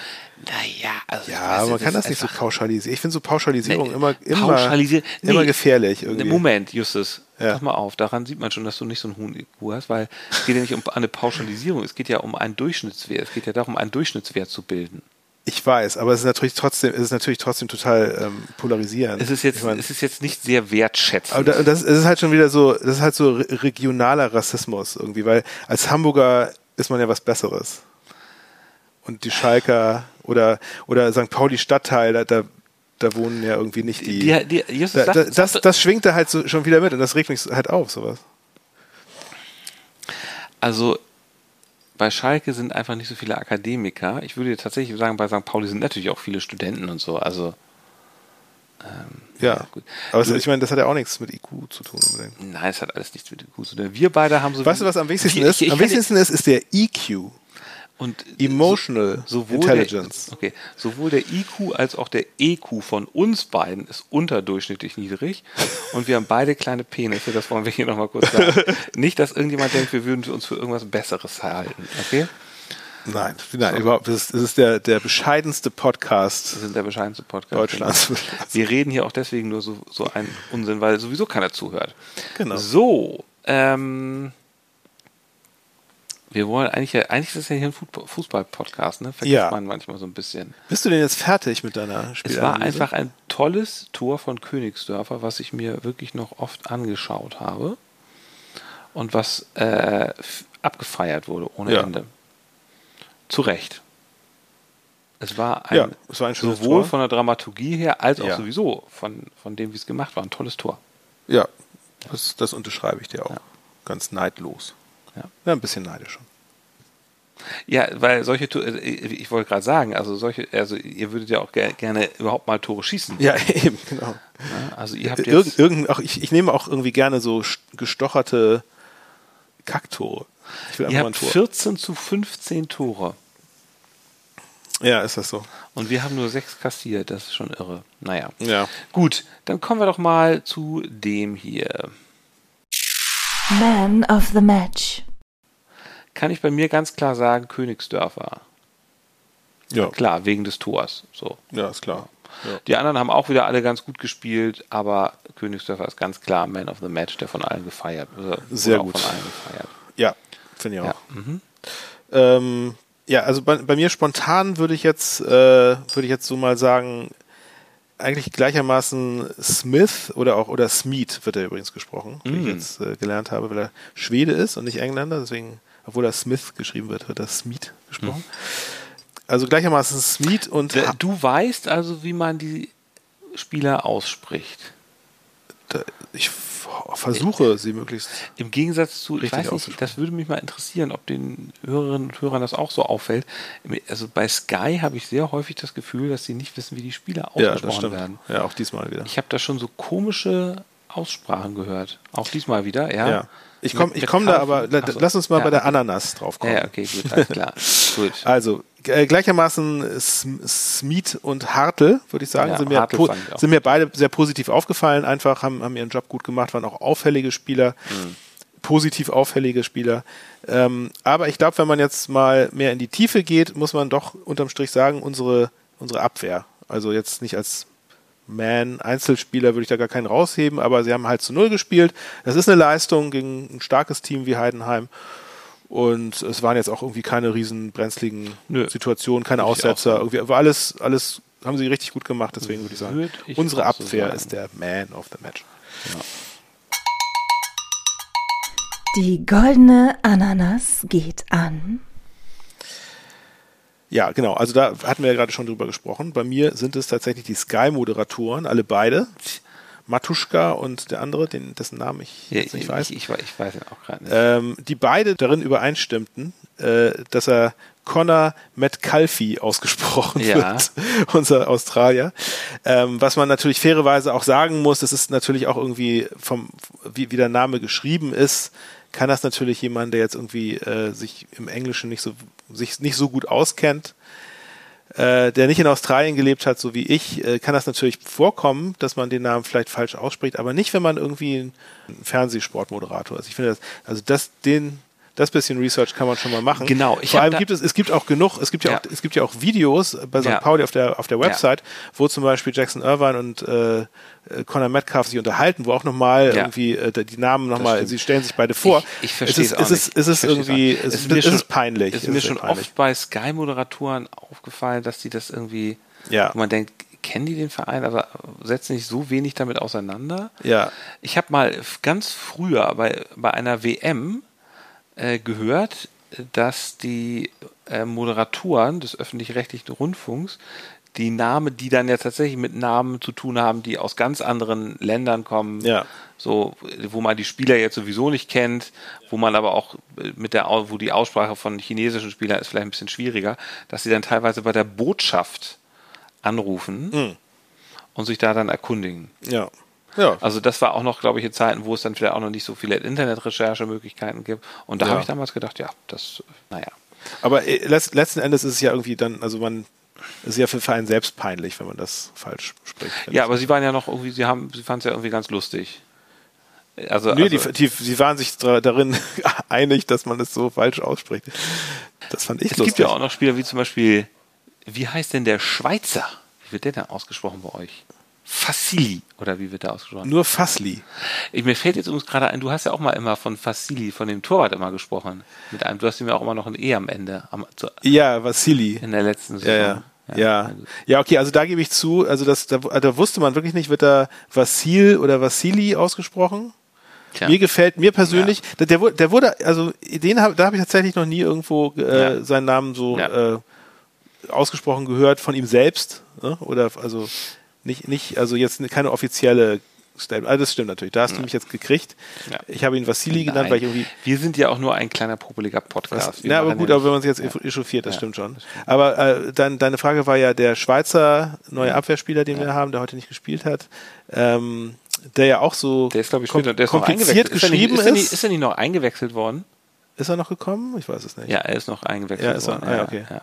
Naja, also Ja, man kann das nicht so pauschalisieren. Ich finde so Pauschalisierung Nee, immer, immer, pauschalisieren- immer nee. gefährlich irgendwie. Moment, Justus, Ja. pass mal auf, daran sieht man schon, dass du nicht so einen hohen IQ hast, weil es geht ja nicht um eine Pauschalisierung, es geht ja um einen Durchschnittswert, es geht ja darum, einen Durchschnittswert zu bilden. Ich weiß, aber es ist natürlich trotzdem, es ist natürlich trotzdem total ähm, polarisierend. Es ist jetzt, Ich mein, es ist jetzt nicht sehr wertschätzend. Aber da, das, es ist halt schon wieder so, das ist halt so re- regionaler Rassismus irgendwie, weil als Hamburger ist man ja was Besseres. Und die Schalker oder, oder St. Pauli Stadtteil, da, da, da wohnen ja irgendwie nicht die. die, die, Justus, da, da, das, das schwingt da halt so schon wieder mit und das regt mich halt auf, sowas. also bei Schalke sind einfach nicht so viele Akademiker. Ich würde tatsächlich sagen, bei St. Pauli sind natürlich auch viele Studenten und so. Also Ja. gut. Aber es, ich meine, das hat ja auch nichts mit IQ zu tun unbedingt. nein, es hat alles nichts mit gut zu tun. Wir beide haben so. Weißt du, was am wichtigsten Ich- ist? ich- ich am wichtigsten ist, ist der EQ. Und Emotional sowohl Intelligence. Der, okay, sowohl der IQ als auch der EQ von uns beiden ist unterdurchschnittlich niedrig und wir haben beide kleine Penisse, das wollen wir hier nochmal kurz sagen. Nicht, dass irgendjemand denkt, wir würden uns für irgendwas Besseres halten, okay? Nein, nein, überhaupt. Das ist, das ist der, der bescheidenste Podcast Wir sind der bescheidenste Podcast Deutschlands. Wir reden hier auch deswegen nur so, so einen Unsinn, weil sowieso keiner zuhört. Genau. So, ähm, wir wollen eigentlich, eigentlich ist das ja hier ein Fußball- Fußball-Podcast, ne? Vergisst Ja. man manchmal so ein bisschen. Bist du denn jetzt fertig mit deiner Es Spielanalyse? war einfach ein tolles Tor von Königsdörfer, was ich mir wirklich noch oft angeschaut habe und was äh, abgefeiert wurde ohne Ja. Ende. zu Recht. Es war ein, Ja, es war ein sowohl Tor. von der Dramaturgie her als auch sowieso von, von dem, wie es gemacht war, ein tolles Tor. Ja, das, das unterschreibe ich dir auch. Ganz neidlos. Ja. ja, ein bisschen neidisch schon. Ja, weil solche Tore, äh, ich wollte gerade sagen, also solche, also ihr würdet ja auch ger gerne überhaupt mal Tore schießen. Ja, eben, genau. Ne? Also ihr habt Irgend, jetzt, irgend, auch, ich, ich nehme auch irgendwie gerne so st- gestocherte Kacktore. Ich will ihr habt Tor. 14 zu 15 Tore. Ja, ist das so. Und wir haben nur sechs kassiert, das ist schon irre. Naja. Ja. Gut, dann kommen wir doch mal zu dem hier. Man of the Match. Kann ich bei mir ganz klar sagen, Königsdörfer. Ja, Klar, wegen des Tors. So. ja ist klar. Ja. Die anderen haben auch wieder alle ganz gut gespielt, aber Königsdörfer ist ganz klar Man of the Match, der von allen gefeiert wird. Sehr gut. Von allen gefeiert. Ja, finde ich auch. Ja. Mhm. Ähm, ja, also bei, bei mir spontan würde ich jetzt, äh, würde ich jetzt so mal sagen, eigentlich gleichermaßen Smith oder auch oder Smeed wird er übrigens gesprochen, wie ich Mm. jetzt äh, gelernt habe, weil er Schwede ist und nicht Engländer, deswegen, obwohl er Smith geschrieben wird, wird er Smeed gesprochen. Also gleichermaßen Smeed und. Du weißt also, wie man die Spieler ausspricht. Ich versuche sie möglichst. Im Gegensatz zu, ich weiß nicht, das würde mich mal interessieren, ob den Hörerinnen und Hörern das auch so auffällt. Also bei Sky habe ich sehr häufig das Gefühl, dass sie nicht wissen, wie die Spieler Ja, ausgesprochen stimmt. werden. Ja, auch diesmal wieder. Ich habe da schon so komische Aussprachen gehört. Auch diesmal wieder, ja. Ja. Ich komme ich komm da aber, so. lass uns mal Ja, bei der. Ananas drauf kommen. Ja, okay, gut, alles klar. gut. Also äh, gleichermaßen Sm- Smeed und Hartl, würde ich sagen, Ja, sind, mir sind mir beide sehr positiv aufgefallen. Einfach haben, haben ihren Job gut gemacht, waren auch auffällige Spieler, Mhm. positiv auffällige Spieler. Ähm, aber ich glaube, wenn man jetzt mal mehr in die Tiefe geht, muss man doch unterm Strich sagen, unsere, unsere Abwehr. Also jetzt nicht als Man, Einzelspieler würde ich da gar keinen rausheben, aber sie haben halt zu Null gespielt. Das ist eine Leistung gegen ein starkes Team wie Heidenheim. Und es waren jetzt auch irgendwie keine riesen brenzligen Nö. Situationen, keine Aussetzer. Irgendwie war alles, alles haben sie richtig gut gemacht, deswegen würde ich sagen, Würde ich unsere so Abwehr sagen. ist der Man of the Match. Die goldene Ananas geht an. Ja, genau. Also da hatten wir ja gerade schon drüber gesprochen. Bei mir sind es tatsächlich die Sky-Moderatoren, alle beide. Matuschka und der andere, den, dessen Namen ich Ja, nicht weiß. ich, ich, ich weiß ihn auch gerade nicht. ähm, die beide darin übereinstimmten, äh, dass er Connor Metcalfe ausgesprochen Ja. wird, unser Australier. Ähm, was man natürlich fairerweise auch sagen muss, das ist natürlich auch irgendwie vom, wie, wie der Name geschrieben ist, kann das natürlich jemand, der jetzt irgendwie äh, sich im Englischen nicht so, sich nicht so gut auskennt, äh, der nicht in Australien gelebt hat, so wie ich, äh, kann das natürlich vorkommen, dass man den Namen vielleicht falsch ausspricht, aber nicht, wenn man irgendwie ein Fernsehsportmoderator ist. Ich finde das, also das, den, das bisschen Research kann man schon mal machen. Genau, ich Vor allem gibt es, es gibt auch genug, es gibt ja, Ja. Auch, es gibt ja auch Videos bei St. Ja. Pauli auf der, auf der Website, wo zum Beispiel Jackson Irvine und äh, äh, Conor Metcalf sich unterhalten, wo auch nochmal Ja. irgendwie äh, die Namen nochmal, sie stellen sich beide vor. Ich, ich verstehe es. Ist, auch es ist, es ist irgendwie, es, ist, mir schon- ist peinlich. Es ist mir schon peinlich. oft bei Sky-Moderatoren aufgefallen, dass die das irgendwie, Ja. wo man denkt, kennen die den Verein, aber setzen sich so wenig damit auseinander. Ja. Ich habe mal ganz früher bei, bei einer WM äh, gehört, dass die äh, Moderatoren des öffentlich-rechtlichen Rundfunks die Namen, die dann ja tatsächlich mit Namen zu tun haben, die aus ganz anderen Ländern kommen, Ja. so wo man die Spieler jetzt sowieso nicht kennt, wo man aber auch äh, mit der wo die Aussprache von chinesischen Spielern ist vielleicht ein bisschen schwieriger, dass sie dann teilweise bei der Botschaft anrufen Hm. und sich da dann erkundigen. Ja. Ja. Also das war auch noch, glaube ich, in Zeiten, wo es dann vielleicht auch noch nicht so viele Internetrecherchemöglichkeiten gibt. Und da Ja. habe ich damals gedacht, ja, das, naja. Aber äh, letzt, letzten Endes ist es ja irgendwie dann, also man, es ist ja für Verein selbst peinlich, wenn man das falsch spricht. Ja, aber sie waren ja noch irgendwie, sie haben, sie fanden es ja irgendwie ganz lustig. Also, Nee, also die, die, sie waren sich darin einig, dass man es so falsch ausspricht. Das fand ich es lustig. gibt ja auch noch Spieler wie zum Beispiel, wie heißt denn der Schweizer? Wie wird der denn ausgesprochen bei euch? Fassili, oder wie wird der ausgesprochen? Nur Fassli. Ich, mir fällt jetzt übrigens gerade ein, du hast ja auch mal immer von Fassili, von dem Torwart immer gesprochen. Mit einem, du hast ihm ja auch immer noch ein E am Ende, am, zu, Ja, Vassili. in der letzten Ja, Saison. ja. Ja. ja, okay, also da gebe ich zu, also das, da, da wusste man wirklich nicht, wird da Vassil oder Vassili ausgesprochen? Tja. Mir gefällt, mir persönlich, der, der, wurde- der wurde, also den hab, da habe ich tatsächlich noch nie irgendwo äh, Ja. seinen Namen so Ja. äh, ausgesprochen gehört von ihm selbst. Ne? Oder also nicht, nicht, also jetzt keine offizielle Statement. Also das stimmt natürlich. Da hast du mich jetzt gekriegt. Ja. Ich habe ihn Vassili genannt, weil ich irgendwie. Wir sind ja auch nur ein kleiner popeliger Podcast. Ja, aber gut, ja aber wenn man sich jetzt echauffiert, das Ja, stimmt schon. Aber äh, dein, deine Frage war ja der Schweizer neue Abwehrspieler, den wir haben, der heute nicht gespielt hat, ähm, der ja auch so Der ist, glaube ich, kom- der ist kompliziert eingewechselt. Ist er nicht- geschrieben ist. Er nicht, ist er nicht noch eingewechselt worden? Ist er noch gekommen? Ich weiß es nicht. Ja, er ist noch eingewechselt Ja, ist er? worden. Ah, ja, okay. ja.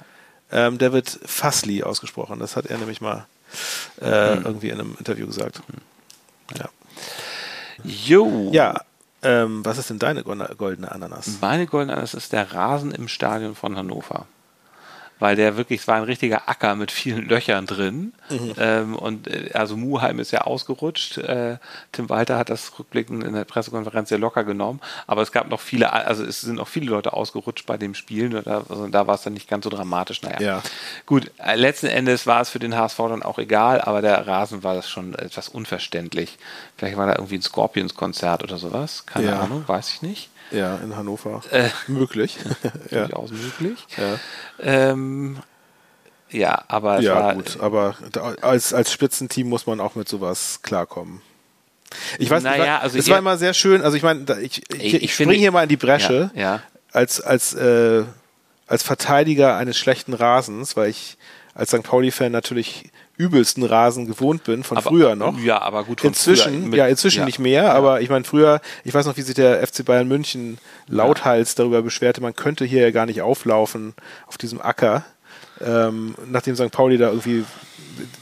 Ähm, der wird Fassli ausgesprochen. Das hat er nämlich mal äh, irgendwie in einem Interview gesagt. Ja, Jo. ja ähm, was ist denn deine goldene Ananas? Meine goldene Ananas ist der Rasen im Stadion von Hannover. Weil der wirklich, es war ein richtiger Acker mit vielen Löchern drin. Ähm, und äh, also Muheim ist ja ausgerutscht. Äh, Tim Walter hat das rückblickend in der Pressekonferenz sehr locker genommen. Aber es gab noch viele, also es sind noch viele Leute ausgerutscht bei dem Spiel. Und Da, also da war es dann nicht ganz so dramatisch. Naja. Ja. Gut, äh, letzten Endes war es für den HSV dann auch egal, aber der Rasen war das schon etwas unverständlich. Vielleicht war da irgendwie ein Scorpions-Konzert oder sowas. Keine Ja. Ahnung, weiß ich nicht. Ja, in Hannover. Äh. Möglich. ja. durchaus möglich. Ja. Ähm, ja, aber es ja, war, gut, aber da, als, als Spitzenteam muss man auch mit sowas klarkommen. Ich weiß nicht, war, also es war immer sehr schön, also ich meine, ich, ich, Ich- ich, springe hier mal in die Bresche Ja, ja. als, als, äh, als Verteidiger eines schlechten Rasens, weil ich als St. Pauli-Fan natürlich übelsten Rasen gewohnt bin, von aber, früher noch. Ja, aber gut. von Inzwischen, mit- ja, inzwischen ja. nicht mehr, aber ich meine, früher, ich weiß noch, wie sich der FC Bayern München lauthals darüber beschwerte, man könnte hier ja gar nicht auflaufen auf diesem Acker, ähm, nachdem St. Pauli da irgendwie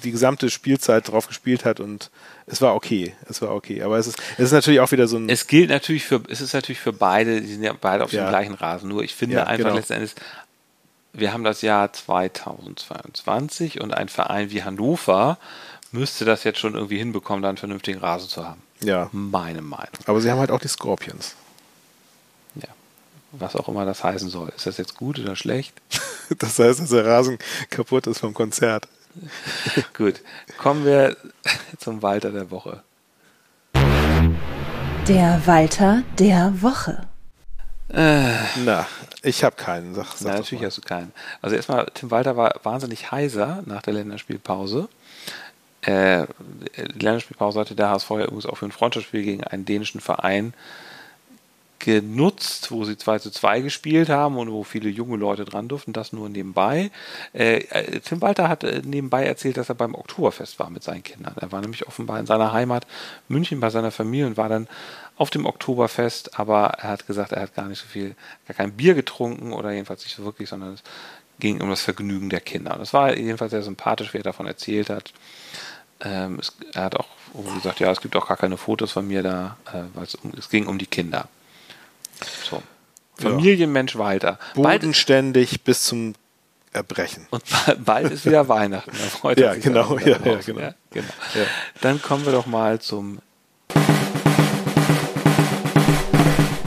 die gesamte Spielzeit drauf gespielt hat und es war okay, es war okay, aber es ist, es ist natürlich auch wieder so ein, Es gilt natürlich für, es ist natürlich für beide, die sind ja beide auf Ja. dem gleichen Rasen. Nur ich finde Ja, einfach genau. letzten Endes, wir haben das Jahr 2022 und ein Verein wie Hannover müsste das jetzt schon irgendwie hinbekommen, da einen vernünftigen Rasen zu haben. ja, Meine Meinung. aber sie haben halt auch die Scorpions. Ja. Was auch immer das heißen soll. Ist das jetzt gut oder schlecht? Das heißt, dass der Rasen kaputt ist vom Konzert. Gut. Kommen wir zum Walter der Woche. Der Walter der Woche. Na, ich habe keinen, sag, sag Na, natürlich mal. hast du keinen. Also erstmal, Tim Walter war wahnsinnig heiser nach der Länderspielpause. Äh, die Länderspielpause hatte der HSV ja übrigens auch für ein Freundschaftsspiel gegen einen dänischen Verein genutzt, wo sie 2 zu 2 gespielt haben und wo viele junge Leute dran durften, das nur nebenbei. Äh, äh, Tim Walter hat äh, nebenbei erzählt, dass er beim Oktoberfest war mit seinen Kindern. Er war nämlich offenbar in seiner Heimat München bei seiner Familie und war dann auf dem Oktoberfest, aber er hat gesagt, er hat gar nicht so viel, gar kein Bier getrunken oder jedenfalls nicht so wirklich, sondern es ging um das Vergnügen der Kinder. Und das war jedenfalls sehr sympathisch, wie er davon erzählt hat. Ähm, es, er hat auch gesagt, ja, es gibt auch gar keine Fotos von mir da, äh, weil es, um, es ging um die Kinder. So. Familienmensch Walter. Bald, Bodenständig bis zum Erbrechen. und ba- bald ist wieder Weihnachten. Da freut Ja, genau, ja, ja, genau. genau. Ja. Dann kommen wir doch mal zum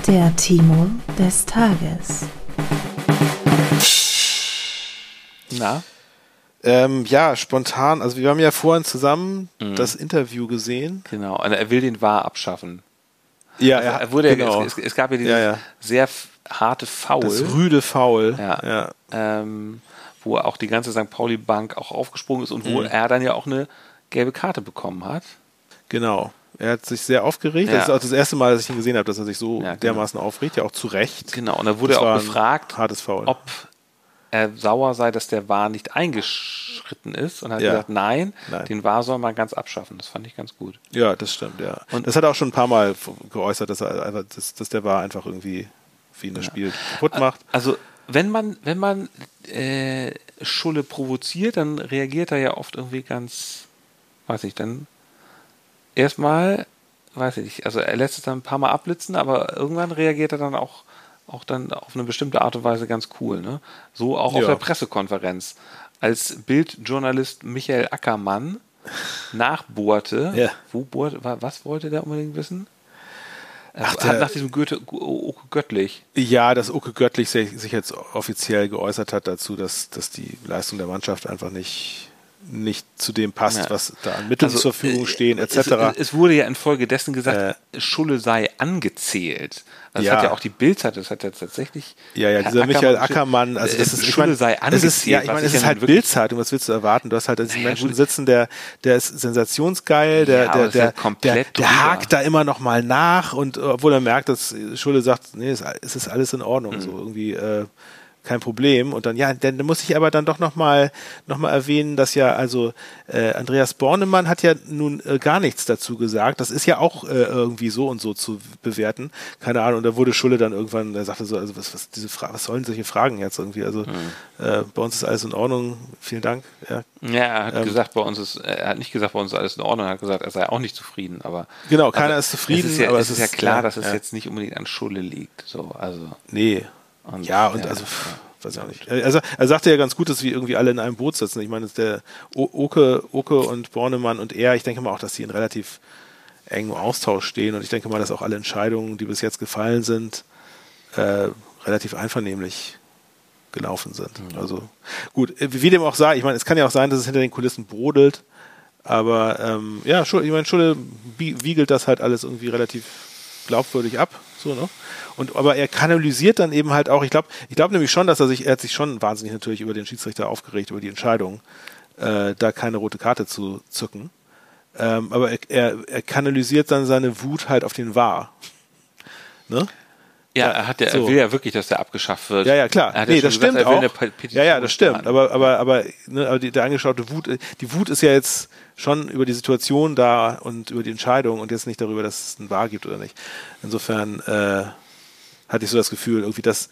Der Timo des Tages. Na, Ähm, ja, spontan. Also wir haben ja vorhin zusammen Mhm. das Interview gesehen. genau. Und er will den Wahr abschaffen. Ja, Also er wurde, genau. es, es, gab ja dieses Ja, ja. sehr harte Foul. das rüde Foul. Ja. ja. ähm, wo auch die ganze St. Pauli-Bank auch aufgesprungen ist und wo Mhm. er dann ja auch eine gelbe Karte bekommen hat. Genau. Er hat sich sehr aufgeregt. Ja. Das ist auch das erste Mal, dass ich ihn gesehen habe, dass er sich so Ja, genau. dermaßen aufregt. Ja, auch zu Recht. Genau, und da wurde Das er auch gefragt, hartes Foul. ob er sauer sei, dass der War nicht eingeschritten ist und hat Ja. gesagt, nein, Nein. den War soll man ganz abschaffen. Das fand ich ganz gut. Ja, das stimmt, ja. Und- das hat er auch schon ein paar Mal geäußert, dass er einfach, dass, dass der war einfach irgendwie wie ihn das Spiel kaputt macht. Also wenn man, wenn man äh, Schulle provoziert, dann reagiert er ja oft irgendwie ganz, weiß ich, dann erstmal, weiß ich nicht, also er lässt es dann ein paar Mal abblitzen, aber irgendwann reagiert er dann auch, auch dann auf eine bestimmte Art und Weise ganz cool. Ne? So auch auf Ja. der Pressekonferenz. Als Bildjournalist Michael Ackermann nachbohrte, Ja. wo bohrte, wa- was wollte der unbedingt wissen? Er Ach, der- nach diesem Goethe, Oke Göttlich. Ja, dass Uke Göttlich sich, sich jetzt offiziell geäußert hat dazu, dass, dass die Leistung der Mannschaft einfach nicht nicht zu dem passt, Ja. was da an Mitteln Also, zur Verfügung äh, stehen, etc. Es, es wurde ja infolgedessen gesagt, Schulle sei angezählt. Also ja. Das hat ja auch die Bildzeit, das hat ja tatsächlich. Ja, ja, Herr dieser Michael geschrieben, Ackermann, also das äh, ist ich Schulle mein, sei es angezählt. ist, ja, ich meine, es ist ja halt Bildzeitung, was willst du erwarten? Du hast halt diesen Naja, Menschen gut. sitzen, der, der ist sensationsgeil, der, Ja, der, das ist der, komplett der, der hakt da immer noch mal nach und äh, obwohl er merkt, dass Schulle sagt, nee, es ist alles in Mhm. Ordnung, so irgendwie, äh, kein Problem. Und dann, ja, dann muss ich aber dann doch nochmal noch mal erwähnen, dass ja, also äh, Andreas Bornemann hat ja nun äh, gar nichts dazu gesagt. Das ist ja auch äh, irgendwie so und so zu bewerten. Keine Ahnung. Und da wurde Schulle dann irgendwann, der sagte so, also was, was, diese Fra was sollen solche Fragen jetzt irgendwie? Also äh, bei uns ist alles in Ordnung. Vielen Dank. Ja. Ja, er hat Ähm, gesagt, bei uns ist, er hat nicht gesagt, bei uns ist alles in Ordnung, er hat gesagt, er sei auch nicht zufrieden, aber. Genau, keiner ist zufrieden, Es ist ja, aber es ist ja klar, dass es ja. jetzt nicht unbedingt an Schulle liegt, so, also. Nee. Und- ja, und ja, also, pff, weiß ich auch nicht. Er, er sagte ja ganz gut, dass wir irgendwie alle in einem Boot sitzen. Ich meine, der O- Oke, Oke und Bornemann und er, ich denke mal auch, dass sie in relativ engem Austausch stehen und ich denke mal, dass auch alle Entscheidungen, die bis jetzt gefallen sind, äh, relativ einvernehmlich gelaufen sind. Also gut, äh, wie dem auch sei, ich meine, es kann ja auch sein, dass es hinter den Kulissen brodelt, aber ähm, ja, ich meine, Schulle wie- wiegelt das halt alles irgendwie relativ glaubwürdig ab, so, ne? Und aber er kanalisiert dann eben halt auch, ich glaube, ich glaube nämlich schon, dass er sich, er hat sich schon wahnsinnig natürlich über den Schiedsrichter aufgeregt, über die Entscheidung, äh, da keine rote Karte zu zücken. Ähm, aber er, er, er kanalisiert dann seine Wut halt auf den War. Ne? Ja, Ja, er hat ja, so. er will ja wirklich, dass der abgeschafft wird. Ja, ja, klar. Er hat nee, ja das gesagt, stimmt auch. Ja, ja, das stimmt. Aber, aber, aber, ne, aber die, der angeschaute Wut, die Wut ist ja jetzt schon über die Situation da und über die Entscheidung und jetzt nicht darüber, dass es ein Wahr gibt oder nicht. Insofern äh, hatte ich so das Gefühl, irgendwie, dass,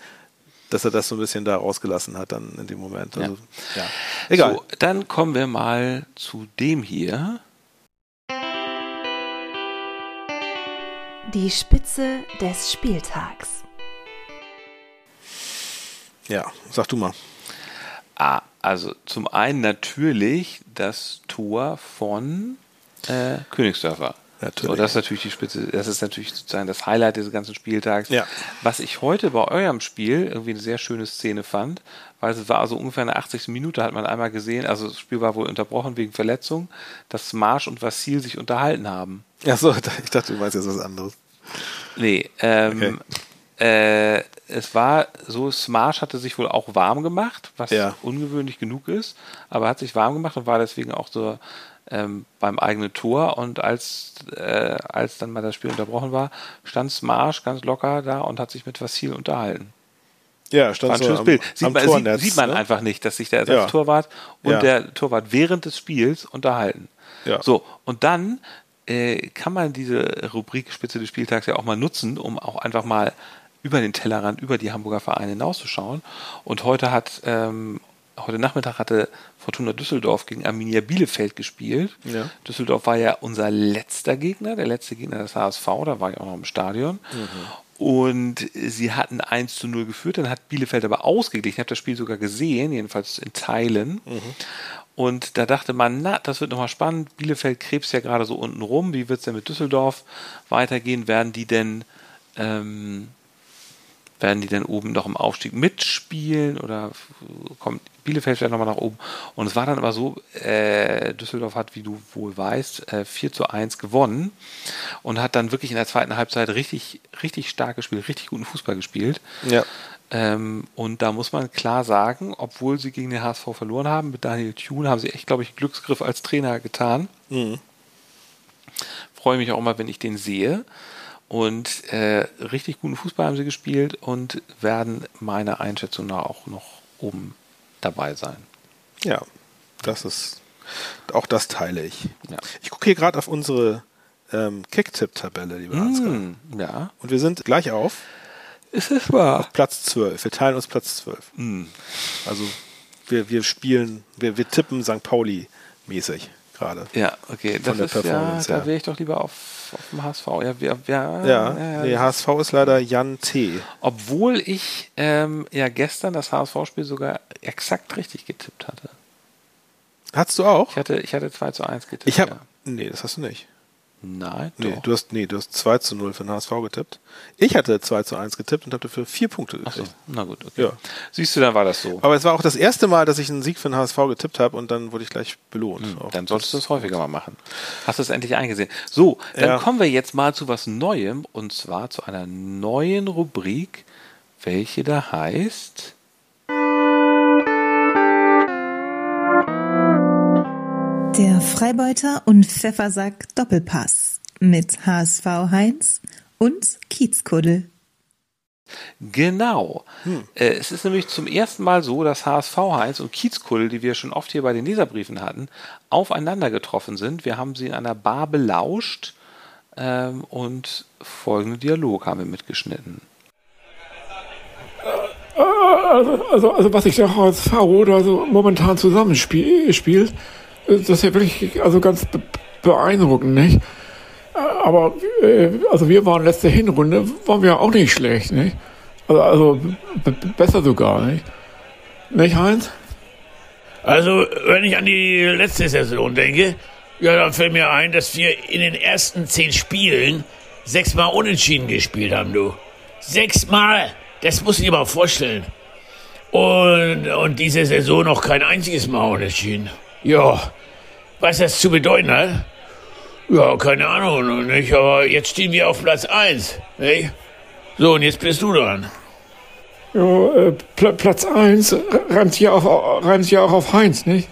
dass er das so ein bisschen da rausgelassen hat dann in dem Moment. Also, ja. Egal. So, dann kommen wir mal zu dem hier. Die Spitze des Spieltags. Ja, sag du mal. Ah, also zum einen natürlich das Tor von äh, Königsdörfer. Natürlich. So, das ist natürlich die Spitze, das ist natürlich sozusagen das Highlight des ganzen Spieltags. Ja. Was ich heute bei eurem Spiel irgendwie eine sehr schöne Szene fand, weil es war also ungefähr in der 80. Minute, hat man einmal gesehen, also das Spiel war wohl unterbrochen wegen Verletzung, dass Marsch und Vassil sich unterhalten haben. Ja, so, ich dachte, du meinst jetzt was anderes. Nee, ähm, äh, es war so, Smash hatte sich wohl auch warm gemacht, was Ja. ungewöhnlich genug ist, aber hat sich warm gemacht und war deswegen auch so ähm, beim eigenen Tor und als, äh, als dann mal das Spiel unterbrochen war, stand Smash ganz locker da und hat sich mit Vassil unterhalten. Ja, stand War ein so schönes am, Bild. Sieht am man, Tornetz, sieht, sieht man ne? einfach nicht, dass sich der Ja. Ersatztorwart und Ja. der Torwart während des Spiels unterhalten. Ja. So, und dann äh, kann man diese Rubrik Spitze des Spieltags ja auch mal nutzen, um auch einfach mal über den Tellerrand, über die Hamburger Vereine hinauszuschauen. Und heute hat, ähm, heute Nachmittag hatte Fortuna Düsseldorf gegen Arminia Bielefeld gespielt. Ja. Düsseldorf war ja unser letzter Gegner, der letzte Gegner des HSV, da war ich auch noch im Stadion. Und sie hatten 1 zu 0 geführt, dann hat Bielefeld aber ausgeglichen. Ich habe das Spiel sogar gesehen, jedenfalls in Teilen. Und da dachte man, na, das wird nochmal spannend. Bielefeld krebst ja gerade so unten rum. Wie wird es denn mit Düsseldorf weitergehen? Werden die denn, ähm, werden die denn oben noch im Aufstieg mitspielen oder kommt Bielefeld vielleicht nochmal nach oben? Und es war dann aber so, äh, Düsseldorf hat, wie du wohl weißt, äh, 4 zu 1 gewonnen und hat dann wirklich in der zweiten Halbzeit richtig, richtig stark gespielt, richtig guten Fußball gespielt. Ja. Ähm, und da muss man klar sagen, obwohl sie gegen den HSV verloren haben, mit Daniel Thune haben sie echt, glaube ich, einen Glücksgriff als Trainer getan. Freue mich auch immer, wenn ich den sehe. Und äh, richtig guten Fußball haben sie gespielt und werden meiner Einschätzung nach auch noch oben dabei sein. Ja, das ist, auch das teile ich. Ja. Ich gucke hier gerade auf unsere ähm, Kicktipp-Tabelle, liebe Ansgar. Hm, ja, Und wir sind gleich auf ist es wahr. Platz 12. Wir teilen uns Platz 12. Hm. Also wir, wir spielen, wir, wir tippen St. Pauli mäßig gerade. Ja, okay, das Von der ist ja, Performance da her. wäre ich doch lieber auf, auf dem HSV. Ja, wir, wir, Ja, nee, HSV ist leider Jan T. Obwohl ich ähm, ja gestern das HSV-Spiel sogar exakt richtig getippt hatte. Hast du auch? Ich hatte, ich hatte 2 zu 1 getippt. Ich habe, ja. nee, das hast du nicht. Nein, Nee, doch. du hast, nee, du hast 2 zu 0 für den HSV getippt. Ich hatte 2 zu 1 getippt und habe dafür vier Punkte Ach so, gekriegt. na gut, okay. Ja. Siehst du, dann war das so. Aber es war auch das erste Mal, dass ich einen Sieg für den HSV getippt habe und dann wurde ich gleich belohnt. Hm, Dann solltest du es häufiger mal machen. Hast du es endlich eingesehen. So, dann Ja. kommen wir jetzt mal zu was Neuem und zwar zu einer neuen Rubrik, welche da heißt. Der Freibeuter und Pfeffersack Doppelpass mit HSV Heinz und Kiezkuddel. Genau. Äh, es ist nämlich zum ersten Mal so, dass HSV Heinz und Kiezkuddel, die wir schon oft hier bei den Leserbriefen hatten, aufeinander getroffen sind. Wir haben sie in einer Bar belauscht ähm, und folgenden Dialog haben wir mitgeschnitten. Also, also, also was sich der HSV oder so momentan zusammenspielt, spielt, das ist ja wirklich also ganz be beeindruckend, nicht? Aber äh, also wir waren letzte Hinrunde, waren wir auch nicht schlecht, nicht? Also, also besser sogar, nicht? Nicht, Heinz? Also, wenn ich an die letzte Saison denke, ja, dann fällt mir ein, dass wir in den ersten zehn Spielen sechsmal unentschieden gespielt haben, du. Sechsmal! Das musst du dir mal vorstellen. Und, und diese Saison noch kein einziges Mal unentschieden. Ja, was das zu bedeuten hat? Ja, keine Ahnung, nicht, aber jetzt stehen wir auf Platz eins, nicht? So, und jetzt bist du dran. Ja, äh, Pla Platz 1 reimt sich ja auch, reimt sich ja auch auf Heinz, nicht?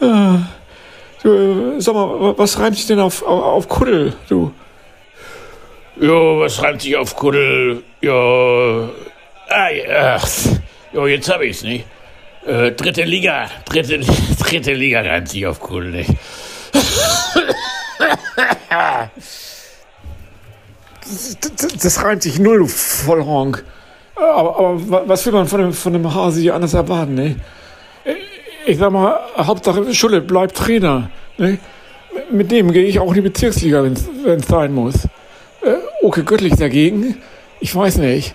ja. du, äh, sag mal, wa- was reimt sich denn auf, auf, auf Kuddel, du? Jo, was reimt sich auf Kuddel? Ja. Ah, ja. ach, Jo, jetzt hab ich's, nicht? Äh, dritte Liga. Dritte, dritte Liga reimt sich auf nicht? Das, das, das reimt sich null, du Vollhonk. Aber, aber wa- was will man von dem, von dem Hase hier anders erwarten, ne? Ich sag mal, Hauptsache Schulle bleibt Trainer, ne? Mit dem gehe ich auch in die Bezirksliga, wenn es sein muss. Äh, okay, Göttlich dagegen, ich weiß nicht.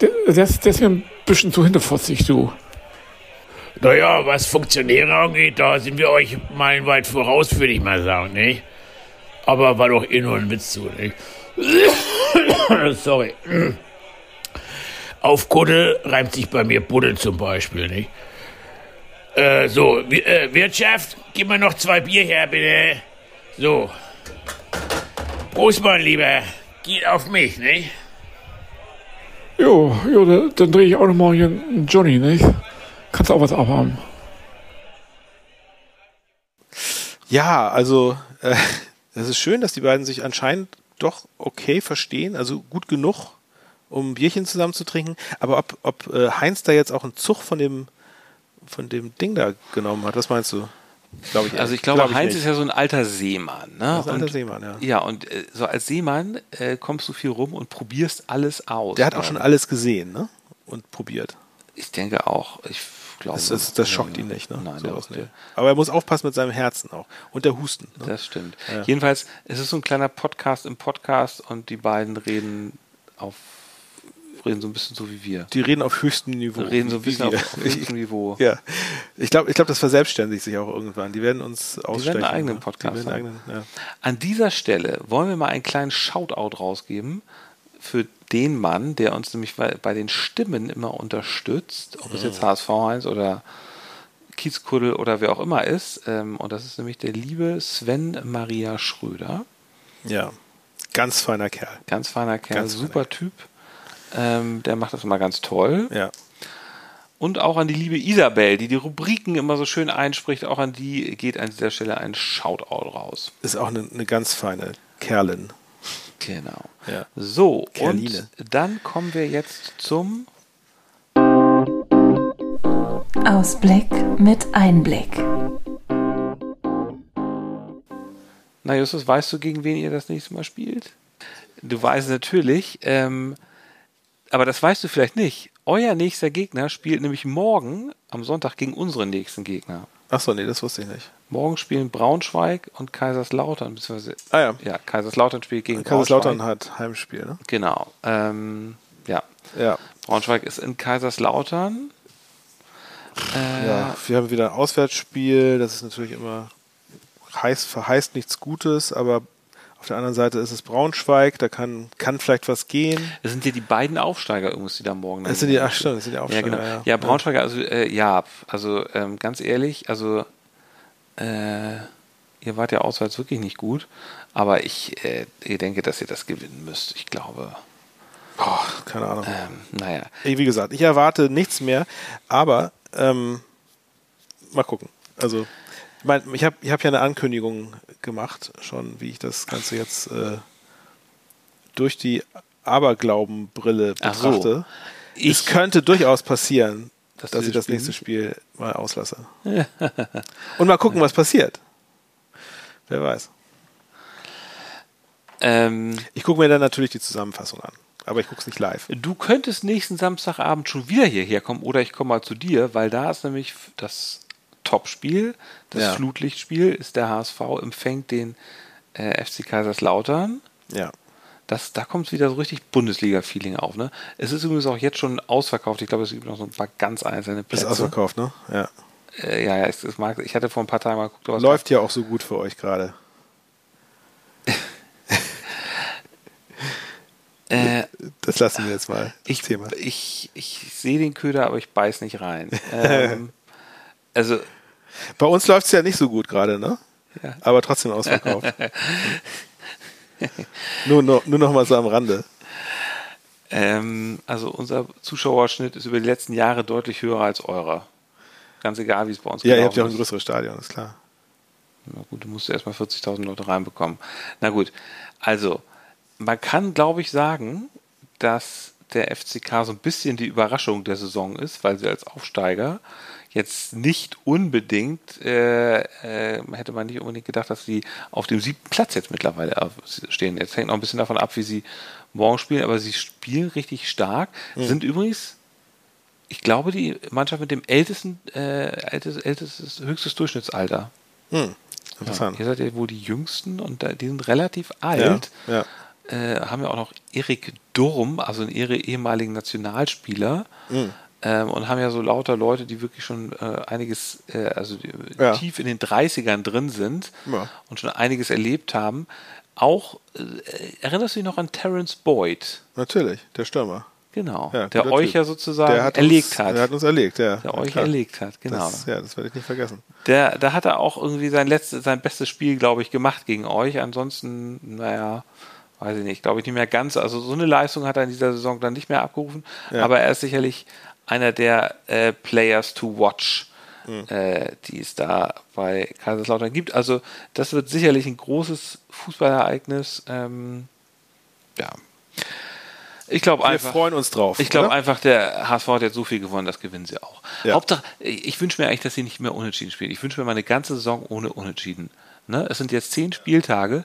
Der, der, ist- der ist mir ein bisschen zu hinterfotzig, du. Naja, was Funktionäre angeht, da sind wir euch meilenweit voraus, würde ich mal sagen, nicht? Aber war doch eh nur ein Witz zu, nicht? Sorry. Auf Kuddel reimt sich bei mir Buddel zum Beispiel, nicht? Äh, so, Wi- äh, Wirtschaft, gib mir noch zwei Bier her, bitte. So. Prost, mein Lieber. Geht auf mich, nicht? Jo, jo, dann, dann drehe ich auch noch mal hier einen Johnny, nicht? Kannst auch was abhaben. Ja, also äh, es ist schön, dass die beiden sich anscheinend doch okay verstehen, also gut genug, um ein Bierchen zusammen zu trinken. Aber ob, ob äh, Heinz da jetzt auch einen Zug von dem von dem Ding da genommen hat, was meinst du? Glaube ich. Also ich glaube, glaub Heinz nicht. ist ja so ein alter Seemann. Ne? Das ein alter Und- Seemann, ja. Ja, und äh, so als Seemann äh, kommst du viel rum und probierst alles aus. Der hat auch schon alles gesehen, ne? Und probiert. Ich denke auch. Ich glaube. Das, das, das ja, schockt ja. ihn nicht, ne? Nein, Sowas der, nicht. Aber er muss aufpassen mit seinem Herzen auch. Und der Husten. Ne? das stimmt. Jedenfalls, es ist so ein kleiner Podcast im Podcast und die beiden reden auf reden so ein bisschen so wie wir. Die reden auf höchstem Niveau. Reden so ein bisschen auf, auf höchstem Niveau. Ja, ich glaube, ich glaub, das verselbstständigt sich auch irgendwann. Die werden uns ausstechen. einen eigenen ne? Podcast Die werden haben. einen eigenen, ja. An dieser Stelle wollen wir mal einen kleinen Shoutout rausgeben für den Mann, der uns nämlich bei, bei den Stimmen immer unterstützt, ob es jetzt HSV 1 oder Kiezkuddel oder wer auch immer ist. Ähm, und das ist nämlich der liebe Sven Maria Schröder. ja, ganz feiner Kerl. Ganz feiner Kerl, Ganz feiner super Typ. Ähm, der macht das immer ganz toll. Ja, Und auch an die liebe Isabel, die die Rubriken immer so schön einspricht. Auch an die geht an dieser Stelle ein Shoutout raus. ist auch eine, eine ganz feine Kerlin. Genau. Ja. So, Kerline. und dann kommen wir jetzt zum Ausblick mit Einblick. Na, Justus, weißt du, gegen wen ihr das nächste Mal spielt? Du weißt natürlich, ähm, aber das weißt du vielleicht nicht. Euer nächster Gegner spielt nämlich morgen am Sonntag gegen unseren nächsten Gegner. Achso, nee, das wusste ich nicht. Morgen spielen Braunschweig und Kaiserslautern, beziehungsweise, Ah ja, ja, Kaiserslautern spielt gegen Kaiserslautern Braunschweig. hat Heimspiel, ne? Genau. Ähm, ja, Ja. Braunschweig ist in Kaiserslautern. Äh, ja. Wir haben wieder ein Auswärtsspiel, das ist natürlich immer heißt, verheißt nichts Gutes, aber auf der anderen Seite ist es Braunschweig, da kann, kann vielleicht was gehen. Das sind ja die beiden Aufsteiger übrigens, die da morgen. Das sind die, ach stimmt, das sind die Aufsteiger. Ja, genau. Ja, ja Braunschweiger, also äh, ja, also ähm, ganz ehrlich, also äh, ihr wart ja auswärts wirklich nicht gut, aber ich, äh, ich denke, dass ihr das gewinnen müsst. Ich glaube. Oh, keine Ahnung. Ähm, naja. Wie gesagt, ich erwarte nichts mehr, aber ähm, mal gucken. Also ich, mein, ich habe ich hab ja eine Ankündigung gemacht, schon, wie ich das Ganze jetzt äh, durch die Aberglaubenbrille betrachte. So. es könnte durchaus passieren, dass, dass ich das nächste Spiel mal auslasse. Und mal gucken, was passiert. Wer weiß. Ähm, ich gucke mir dann natürlich die Zusammenfassung an. Aber ich gucke es nicht live. Du könntest nächsten Samstagabend schon wieder hierher kommen oder ich komme mal zu dir, weil da ist nämlich das Topspiel, das ja. Flutlichtspiel, ist der HSV empfängt den äh, FC Kaiserslautern. Ja. Das, da kommt wieder so richtig Bundesliga-Feeling auf. Ne? Es ist übrigens auch jetzt schon ausverkauft. Ich glaube, es gibt noch so ein paar ganz einzelne Plätze. Ist ausverkauft, ne? Ja. Äh, ja, ja es, es mag, ich hatte vor ein paar Tagen mal geguckt. Läuft ja auch so gut für euch gerade. Äh, das lassen wir jetzt mal. Ich, Thema. ich, ich sehe den Köder, aber ich beiß nicht rein. ähm, also. Bei uns läuft es ja nicht so gut gerade, ne? Ja. Aber trotzdem ausverkauft. nur, nur, nur noch mal so am Rande. Ähm, also unser Zuschauerschnitt ist über die letzten Jahre deutlich höher als eurer. Ganz egal, wie es bei uns Ja, ihr habt ja auch ein größeres Stadion, ist klar. Na gut, du musst erstmal 40.000 Leute reinbekommen. Na gut, also man kann, glaube ich, sagen, dass der FCK so ein bisschen die Überraschung der Saison ist, weil sie als Aufsteiger jetzt nicht unbedingt, äh, äh, hätte man nicht unbedingt gedacht, dass sie auf dem siebten Platz jetzt mittlerweile stehen. Jetzt hängt noch ein bisschen davon ab, wie sie morgen spielen, aber sie spielen richtig stark. Mhm. Sind übrigens, ich glaube, die Mannschaft mit dem ältesten, äh, ältestes, ältestes, höchstes Durchschnittsalter. Mhm. Interessant. Ja, ihr seid ja wohl die Jüngsten und die sind relativ alt. Ja, ja äh, haben ja auch noch Erik Durm, also einen ehemaligen Nationalspieler. Mhm. Ähm, und haben ja so lauter Leute, die wirklich schon äh, einiges, äh, also ja. tief in den 30ern drin sind ja. und schon einiges erlebt haben. Auch äh, erinnerst du dich noch an Terence Boyd? Natürlich, der Stürmer. Genau, ja, der euch ja sozusagen hat erlegt uns, hat. Der hat uns erlegt, ja. Der euch klar. erlegt hat, genau. Das, ja, das werde ich nicht vergessen. Der, da hat er auch irgendwie sein letztes, sein bestes Spiel, glaube ich, gemacht gegen euch. Ansonsten, naja, weiß ich nicht, glaube ich nicht mehr ganz. Also so eine Leistung hat er in dieser Saison dann nicht mehr abgerufen, ja. aber er ist sicherlich einer der äh, Players to watch, mhm. äh, die es da bei Kaiserslautern gibt. Also das wird sicherlich ein großes Fußballereignis. Ähm, ja. Ich glaube einfach. Wir freuen uns drauf. Ich glaube einfach, der HSV hat jetzt so viel gewonnen, das gewinnen sie auch. Ja. Hauptsache, ich wünsche mir eigentlich, dass sie nicht mehr unentschieden spielen. Ich wünsche mir mal eine ganze Saison ohne Unentschieden. Ne? Es sind jetzt zehn Spieltage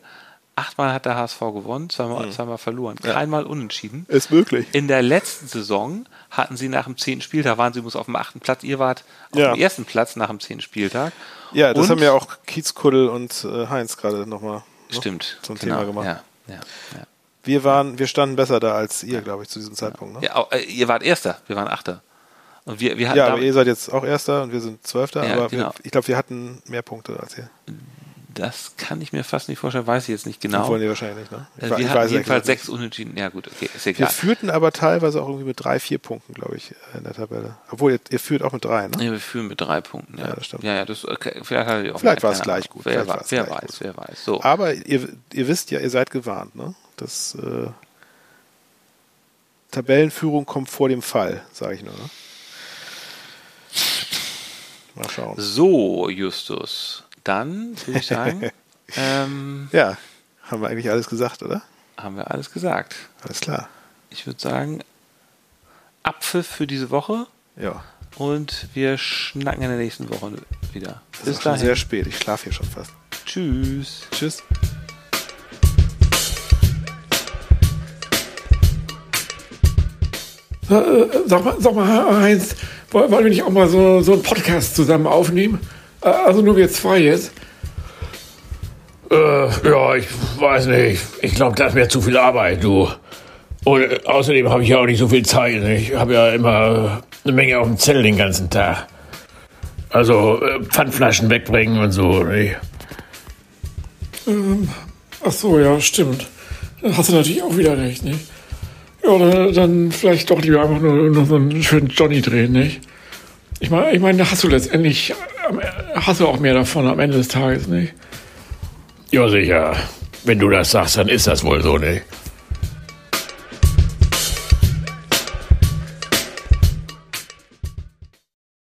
Achtmal hat der HSV gewonnen, zweimal, mhm. zweimal verloren. Keinmal ja. unentschieden. Ist möglich. In der letzten Saison hatten sie nach dem zehnten Spieltag, waren sie muss auf dem achten Platz. Ihr wart auf ja. dem ersten Platz nach dem zehnten Spieltag. Ja, das und, haben ja auch Kiezkuddel und äh, Heinz gerade nochmal ne, stimmt, zum genau. Thema gemacht. Ja, ja, ja. Wir waren, wir standen besser da als ihr, glaube ich, zu diesem Zeitpunkt. Ne? Ja, äh, ihr wart Erster, wir waren Achter. Und wir, wir hatten ja, aber ihr seid jetzt auch Erster und wir sind Zwölfter, aber genau. wir, ich glaube, wir hatten mehr Punkte als ihr. Das kann ich mir fast nicht vorstellen, weiß ich jetzt nicht genau. Wollen die wahrscheinlich nicht, ne? Ich, äh, wir ich hatten jedenfalls sechs Unentschieden. Ja gut, okay, ist egal. Wir führten aber teilweise auch irgendwie mit drei, vier Punkten, glaube ich, in der Tabelle. Obwohl, ihr, ihr, führt auch mit drei, ne? Ja, wir führen mit drei Punkten, ja. ja das stimmt. Ja, ja, das, okay, vielleicht, auch vielleicht war es gleich gut. Wer, war, wer weiß, gut. wer weiß. So. Aber ihr, ihr wisst ja, ihr seid gewarnt, ne? Das äh, Tabellenführung kommt vor dem Fall, sage ich nur, ne? Mal schauen. So, Justus. Dann würde ich sagen, Ähm, ja, haben wir eigentlich alles gesagt, oder? Haben wir alles gesagt. Alles klar. Ich würde sagen, Abpfiff für diese Woche. Ja. Und wir schnacken in der nächsten Woche wieder. Das Bis ist schon sehr spät. Ich schlafe hier schon fast. Tschüss. Tschüss. Äh, sag mal, sag mal, Heinz, wollen wir nicht auch mal so, so einen Podcast zusammen aufnehmen? Also nur wir zwei jetzt. Äh, ja, ich weiß nicht. Ich glaube, das wäre zu viel Arbeit, du. Und äh, außerdem habe ich ja auch nicht so viel Zeit. Ich habe ja immer eine Menge auf dem Zettel den ganzen Tag. Also äh, Pfandflaschen wegbringen und so. Nicht? Ähm, ach so, ja, stimmt. Dann hast du natürlich auch wieder recht, nicht? Ja, dann, dann vielleicht doch lieber einfach nur, nur so einen schönen Johnny drehen, nicht? Ich meine, ich meine, da hast du letztendlich, hast du auch mehr davon am Ende des Tages, nicht? Ja, sicher. Wenn du das sagst, dann ist das wohl so, ne?